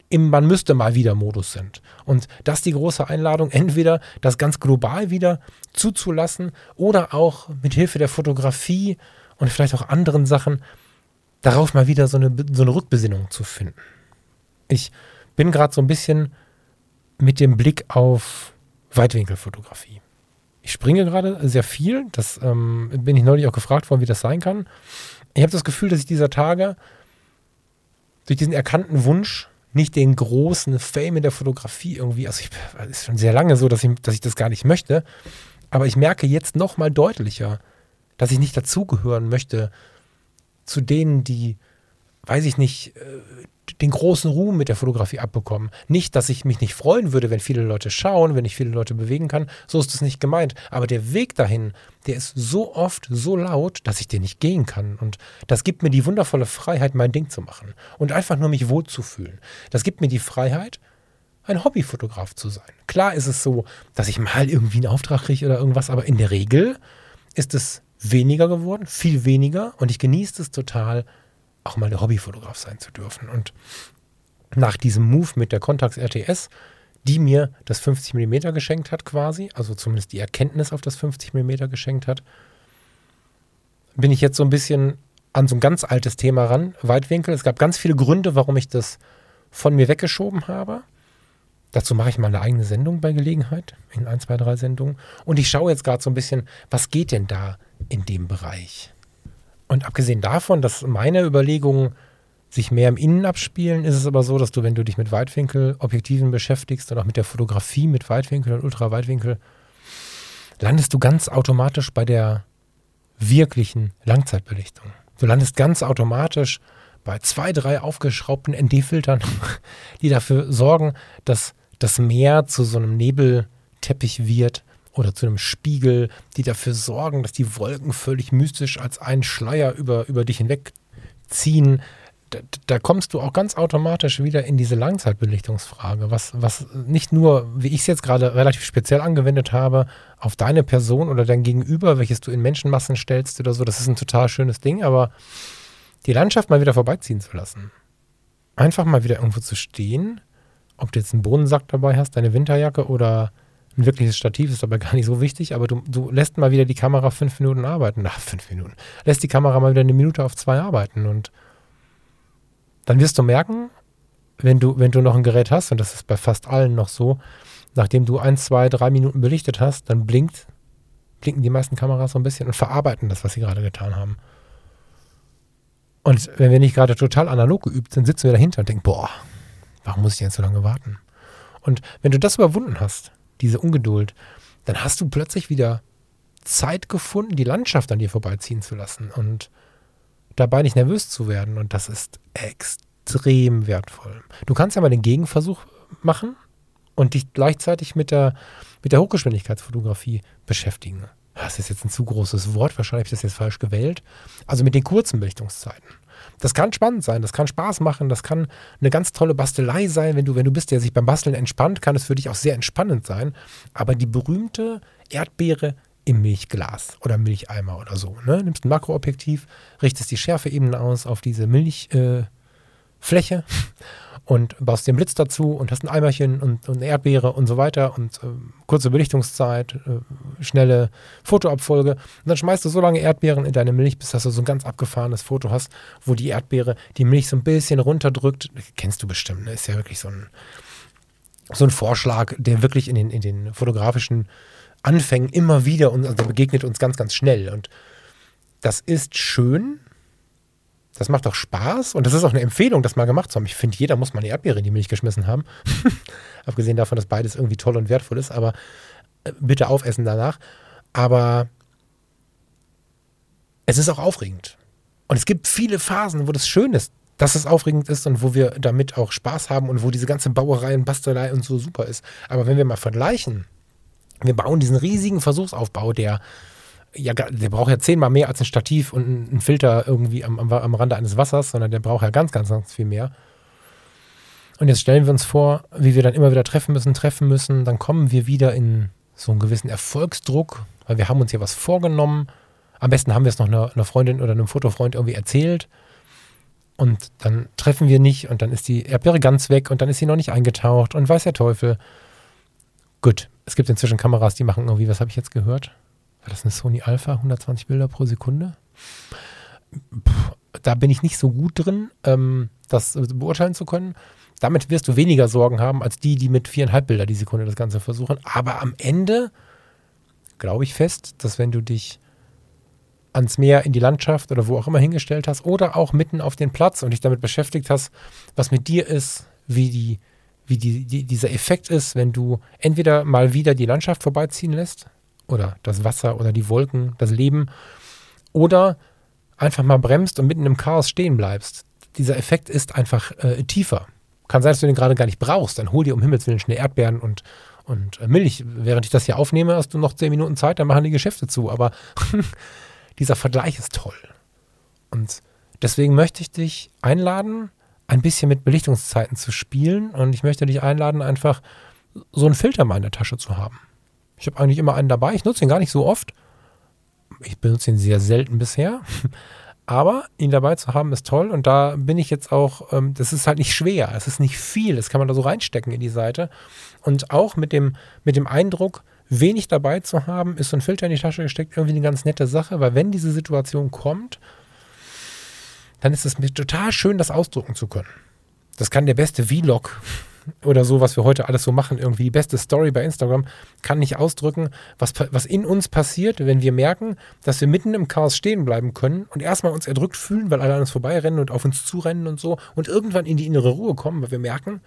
im Man müsste mal wieder Modus sind. Und das ist die große Einladung, entweder das ganz global wieder zuzulassen oder auch mit Hilfe der Fotografie und vielleicht auch anderen Sachen darauf mal wieder so eine, so eine Rückbesinnung zu finden. Ich bin gerade so ein bisschen mit dem Blick auf Weitwinkelfotografie. Ich springe gerade sehr viel, das ähm, bin ich neulich auch gefragt worden, wie das sein kann. Ich habe das Gefühl, dass ich dieser Tage durch diesen erkannten Wunsch, nicht den großen Fame in der Fotografie irgendwie, also ich, das ist schon sehr lange so, dass ich, dass ich das gar nicht möchte, aber ich merke jetzt noch mal deutlicher, dass ich nicht dazugehören möchte zu denen, die, weiß ich nicht, äh, den großen Ruhm mit der Fotografie abbekommen. Nicht, dass ich mich nicht freuen würde, wenn viele Leute schauen, wenn ich viele Leute bewegen kann. So ist es nicht gemeint. Aber der Weg dahin, der ist so oft so laut, dass ich den nicht gehen kann. Und das gibt mir die wundervolle Freiheit, mein Ding zu machen. Und einfach nur mich wohlzufühlen. Das gibt mir die Freiheit, ein Hobbyfotograf zu sein. Klar ist es so, dass ich mal irgendwie einen Auftrag kriege oder irgendwas, aber in der Regel ist es weniger geworden, viel weniger. Und ich genieße es total, auch mal der Hobbyfotograf sein zu dürfen. Und nach diesem Move mit der Contax RTS, die mir das 50 mm geschenkt hat quasi, also zumindest die Erkenntnis auf das 50 mm geschenkt hat, bin ich jetzt so ein bisschen an so ein ganz altes Thema ran, Weitwinkel. Es gab ganz viele Gründe, warum ich das von mir weggeschoben habe. Dazu mache ich mal eine eigene Sendung bei Gelegenheit, in ein, zwei, drei Sendungen. Und ich schaue jetzt gerade so ein bisschen, was geht denn da in dem Bereich? Und abgesehen davon, dass meine Überlegungen sich mehr im Innen abspielen, ist es aber so, dass du, wenn du dich mit Weitwinkelobjektiven beschäftigst und auch mit der Fotografie mit Weitwinkel und Ultraweitwinkel, landest du ganz automatisch bei der wirklichen Langzeitbelichtung. Du landest ganz automatisch bei zwei, drei aufgeschraubten ND-Filtern, die dafür sorgen, dass das Meer zu so einem Nebelteppich wird, oder zu einem Spiegel, die dafür sorgen, dass die Wolken völlig mystisch als einen Schleier über, über dich hinwegziehen. Da, da, kommst du auch ganz automatisch wieder in diese Langzeitbelichtungsfrage, was, was nicht nur, wie ich es jetzt gerade relativ speziell angewendet habe, auf deine Person oder dein Gegenüber, welches du in Menschenmassen stellst oder so, das ist ein total schönes Ding, aber die Landschaft mal wieder vorbeiziehen zu lassen. Einfach mal wieder irgendwo zu stehen, ob du jetzt einen Bodensack dabei hast, deine Winterjacke oder ein wirkliches Stativ ist aber gar nicht so wichtig, aber du, du lässt mal wieder die Kamera fünf Minuten arbeiten. Ach, fünf Minuten. Lässt die Kamera mal wieder eine Minute auf zwei arbeiten und dann wirst du merken, wenn du, wenn du noch ein Gerät hast, und das ist bei fast allen noch so, nachdem du ein, zwei, drei Minuten belichtet hast, dann blinkt, blinken die meisten Kameras so ein bisschen und verarbeiten das, was sie gerade getan haben. Und wenn wir nicht gerade total analog geübt sind, sitzen wir dahinter und denken, boah, warum muss ich denn so lange warten? Und wenn du das überwunden hast, diese Ungeduld, dann hast du plötzlich wieder Zeit gefunden, die Landschaft an dir vorbeiziehen zu lassen und dabei nicht nervös zu werden. Und das ist extrem wertvoll. Du kannst ja mal den Gegenversuch machen und dich gleichzeitig mit der, mit der Hochgeschwindigkeitsfotografie beschäftigen. Das ist jetzt ein zu großes Wort, wahrscheinlich habe ich das jetzt falsch gewählt. Also mit den kurzen Belichtungszeiten. Das kann spannend sein, das kann Spaß machen, das kann eine ganz tolle Bastelei sein. Wenn du, wenn du bist, der sich beim Basteln entspannt, kann es für dich auch sehr entspannend sein. Aber die berühmte Erdbeere im Milchglas oder Milcheimer oder so. Ne? Nimmst ein Makroobjektiv, richtest die Schärfeebene aus auf diese Milchfläche äh, und baust den Blitz dazu und hast ein Eimerchen und, und eine Erdbeere und so weiter und äh, kurze Belichtungszeit, äh, schnelle Fotoabfolge. Und dann schmeißt du so lange Erdbeeren in deine Milch, bis du so ein ganz abgefahrenes Foto hast, wo die Erdbeere die Milch so ein bisschen runterdrückt. Kennst du bestimmt, ne? Ist ja wirklich so ein, so ein Vorschlag, der wirklich in den, in den fotografischen Anfängen immer wieder und also begegnet uns ganz, ganz schnell. Und das ist schön, das macht auch Spaß und das ist auch eine Empfehlung, das mal gemacht zu haben. Ich finde, jeder muss mal eine Erdbeere in die Milch geschmissen haben. Abgesehen davon, dass beides irgendwie toll und wertvoll ist, aber äh, bitte aufessen danach. Aber es ist auch aufregend. Und es gibt viele Phasen, wo das schön ist, dass es aufregend ist und wo wir damit auch Spaß haben und wo diese ganze Bauerei und Bastelei und so super ist. Aber wenn wir mal vergleichen, wir bauen diesen riesigen Versuchsaufbau, der ja, der braucht ja zehnmal mehr als ein Stativ und ein Filter irgendwie am, am, am Rande eines Wassers, sondern der braucht ja ganz, ganz, ganz viel mehr. Und jetzt stellen wir uns vor, wie wir dann immer wieder treffen müssen, treffen müssen. Dann kommen wir wieder in so einen gewissen Erfolgsdruck, weil wir haben uns ja was vorgenommen. Am besten haben wir es noch einer, einer Freundin oder einem Fotofreund irgendwie erzählt. Und dann treffen wir nicht und dann ist die Erdbeere ganz weg und dann ist sie noch nicht eingetaucht und weiß der Teufel. Gut, es gibt inzwischen Kameras, die machen irgendwie, was habe ich jetzt gehört? War das eine Sony Alpha, 120 Bilder pro Sekunde? da bin ich nicht so gut drin, ähm, das beurteilen zu können. Damit wirst du weniger Sorgen haben als die, die mit viereinhalb Bilder die Sekunde das Ganze versuchen. Aber am Ende glaube ich fest, dass wenn du dich ans Meer, in die Landschaft oder wo auch immer hingestellt hast oder auch mitten auf den Platz und dich damit beschäftigt hast, was mit dir ist, wie, die, wie die, die, dieser Effekt ist, wenn du entweder mal wieder die Landschaft vorbeiziehen lässt oder das Wasser oder die Wolken, das Leben oder einfach mal bremst und mitten im Chaos stehen bleibst. Dieser Effekt ist einfach äh, tiefer. Kann sein, dass du den gerade gar nicht brauchst. Dann hol dir um Himmels Willen schnell Erdbeeren und, und äh, Milch. Während ich das hier aufnehme, hast du noch zehn Minuten Zeit, dann machen die Geschäfte zu. Aber dieser Vergleich ist toll. Und deswegen möchte ich dich einladen, ein bisschen mit Belichtungszeiten zu spielen. Und ich möchte dich einladen, einfach so einen Filter mal in der Tasche zu haben. Ich habe eigentlich immer einen dabei. Ich nutze ihn gar nicht so oft. Ich benutze ihn sehr selten bisher. Aber ihn dabei zu haben ist toll und da bin ich jetzt auch, ähm, das ist halt nicht schwer, es ist nicht viel, das kann man da so reinstecken in die Seite. Und auch mit dem, mit dem Eindruck, wenig dabei zu haben, ist so ein Filter in die Tasche gesteckt irgendwie eine ganz nette Sache, weil wenn diese Situation kommt, dann ist es mir total schön, das ausdrucken zu können. Das kann der beste Vlog oder so, was wir heute alles so machen, irgendwie die beste Story bei Instagram, kann nicht ausdrücken, was, was in uns passiert, wenn wir merken, dass wir mitten im Chaos stehen bleiben können und erstmal uns erdrückt fühlen, weil alle an uns vorbeirennen und auf uns zurennen und so und irgendwann in die innere Ruhe kommen, weil wir merken,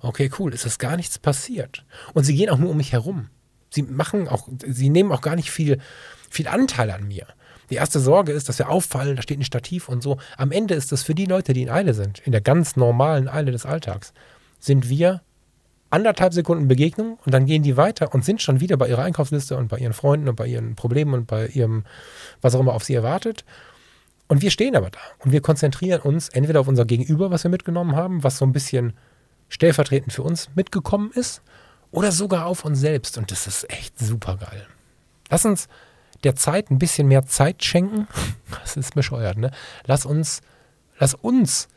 okay, cool, es ist gar nichts passiert. Und sie gehen auch nur um mich herum. Sie machen auch, sie nehmen auch gar nicht viel, viel Anteil an mir. Die erste Sorge ist, dass wir auffallen, da steht ein Stativ und so. Am Ende ist das für die Leute, die in Eile sind, in der ganz normalen Eile des Alltags, sind wir anderthalb Sekunden Begegnung und dann gehen die weiter und sind schon wieder bei ihrer Einkaufsliste und bei ihren Freunden und bei ihren Problemen und bei ihrem, was auch immer auf sie erwartet. Und wir stehen aber da und wir konzentrieren uns entweder auf unser Gegenüber, was wir mitgenommen haben, was so ein bisschen stellvertretend für uns mitgekommen ist, oder sogar auf uns selbst. Und das ist echt super geil. Lass uns der Zeit ein bisschen mehr Zeit schenken. Das ist bescheuert, ne? Lass uns, lass uns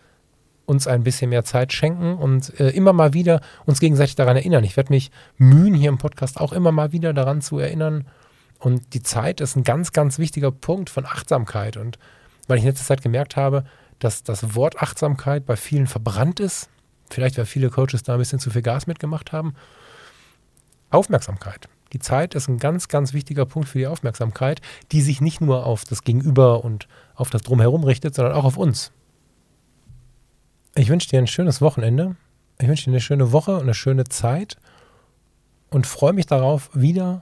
uns ein bisschen mehr Zeit schenken und äh, immer mal wieder uns gegenseitig daran erinnern. Ich werde mich mühen, hier im Podcast auch immer mal wieder daran zu erinnern. Und die Zeit ist ein ganz, ganz wichtiger Punkt von Achtsamkeit. Und weil ich in letzter Zeit gemerkt habe, dass das Wort Achtsamkeit bei vielen verbrannt ist, vielleicht weil viele Coaches da ein bisschen zu viel Gas mitgemacht haben. Aufmerksamkeit. Die Zeit ist ein ganz, ganz wichtiger Punkt für die Aufmerksamkeit, die sich nicht nur auf das Gegenüber und auf das Drumherum richtet, sondern auch auf uns. Ich wünsche dir ein schönes Wochenende. Ich wünsche dir eine schöne Woche und eine schöne Zeit und freue mich darauf, wieder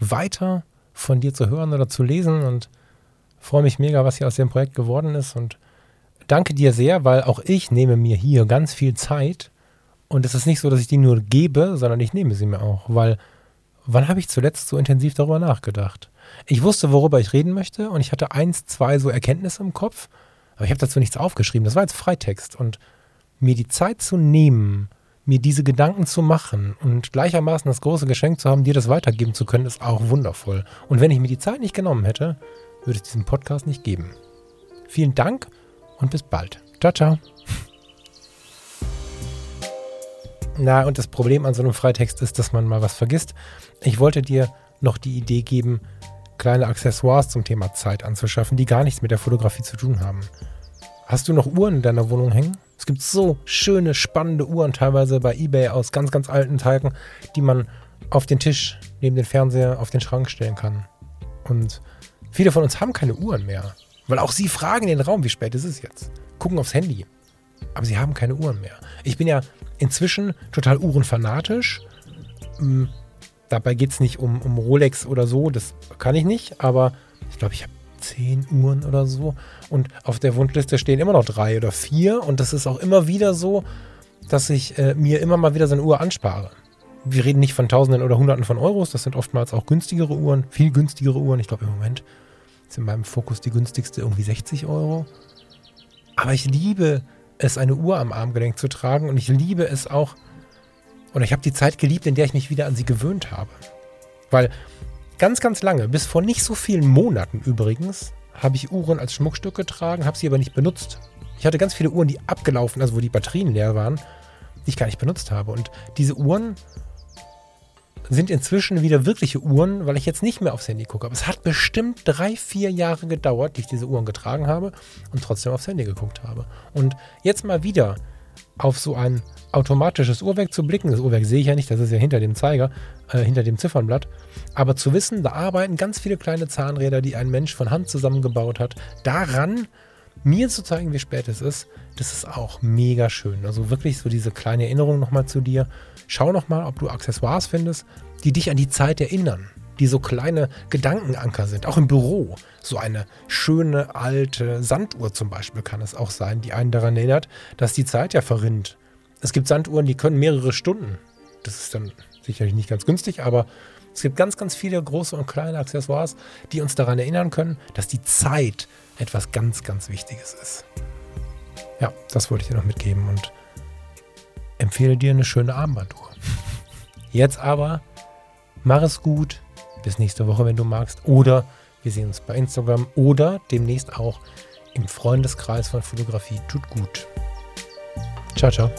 weiter von dir zu hören oder zu lesen und freue mich mega, was hier aus dem Projekt geworden ist und danke dir sehr, weil auch ich nehme mir hier ganz viel Zeit und es ist nicht so, dass ich die nur gebe, sondern ich nehme sie mir auch, weil wann habe ich zuletzt so intensiv darüber nachgedacht? Ich wusste, worüber ich reden möchte und ich hatte eins, zwei so Erkenntnisse im Kopf aber ich habe dazu nichts aufgeschrieben. Das war jetzt Freitext. Und mir die Zeit zu nehmen, mir diese Gedanken zu machen und gleichermaßen das große Geschenk zu haben, dir das weitergeben zu können, ist auch wundervoll. Und wenn ich mir die Zeit nicht genommen hätte, würde es diesen Podcast nicht geben. Vielen Dank und bis bald. Ciao, ciao. Na, und das Problem an so einem Freitext ist, dass man mal was vergisst. Ich wollte dir noch die Idee geben, kleine Accessoires zum Thema Zeit anzuschaffen, die gar nichts mit der Fotografie zu tun haben. Hast du noch Uhren in deiner Wohnung hängen? Es gibt so schöne, spannende Uhren, teilweise bei eBay aus ganz, ganz alten Teilen, die man auf den Tisch neben den Fernseher auf den Schrank stellen kann. Und viele von uns haben keine Uhren mehr. Weil auch sie fragen den Raum, wie spät ist es jetzt? Gucken aufs Handy. Aber sie haben keine Uhren mehr. Ich bin ja inzwischen total uhrenfanatisch. Dabei geht es nicht um, um Rolex oder so, das kann ich nicht, aber ich glaube, ich habe zehn Uhren oder so. Und auf der Wunschliste stehen immer noch drei oder vier. Und das ist auch immer wieder so, dass ich äh, mir immer mal wieder so eine Uhr anspare. Wir reden nicht von Tausenden oder Hunderten von Euros, das sind oftmals auch günstigere Uhren, viel günstigere Uhren. Ich glaube, im Moment ist in meinem Fokus die günstigste irgendwie 60 Euro. Aber ich liebe es, eine Uhr am Armgelenk zu tragen und ich liebe es auch, und ich habe die Zeit geliebt, in der ich mich wieder an sie gewöhnt habe. Weil ganz, ganz lange, bis vor nicht so vielen Monaten übrigens, habe ich Uhren als Schmuckstück getragen, habe sie aber nicht benutzt. Ich hatte ganz viele Uhren, die abgelaufen, also wo die Batterien leer waren, die ich gar nicht benutzt habe. Und diese Uhren sind inzwischen wieder wirkliche Uhren, weil ich jetzt nicht mehr aufs Handy gucke. Aber es hat bestimmt drei, vier Jahre gedauert, die ich diese Uhren getragen habe und trotzdem aufs Handy geguckt habe. Und jetzt mal wieder auf so ein automatisches Uhrwerk zu blicken. Das Uhrwerk sehe ich ja nicht, das ist ja hinter dem Zeiger, äh, hinter dem Ziffernblatt. Aber zu wissen, da arbeiten ganz viele kleine Zahnräder, die ein Mensch von Hand zusammengebaut hat. Daran mir zu zeigen, wie spät es ist, das ist auch mega schön. Also wirklich so diese kleine Erinnerung nochmal zu dir. Schau nochmal, ob du Accessoires findest, die dich an die Zeit erinnern, die so kleine Gedankenanker sind, auch im Büro. So eine schöne alte Sanduhr zum Beispiel kann es auch sein, die einen daran erinnert, dass die Zeit ja verrinnt. Es gibt Sanduhren, die können mehrere Stunden. Das ist dann sicherlich nicht ganz günstig, aber es gibt ganz, ganz viele große und kleine Accessoires, die uns daran erinnern können, dass die Zeit etwas ganz, ganz Wichtiges ist. Ja, das wollte ich dir noch mitgeben und empfehle dir eine schöne Armbanduhr. Jetzt aber, mach es gut. Bis nächste Woche, wenn du magst. Oder wir sehen uns bei Instagram oder demnächst auch im Freundeskreis von Fotografie. Tut gut. Ciao, ciao.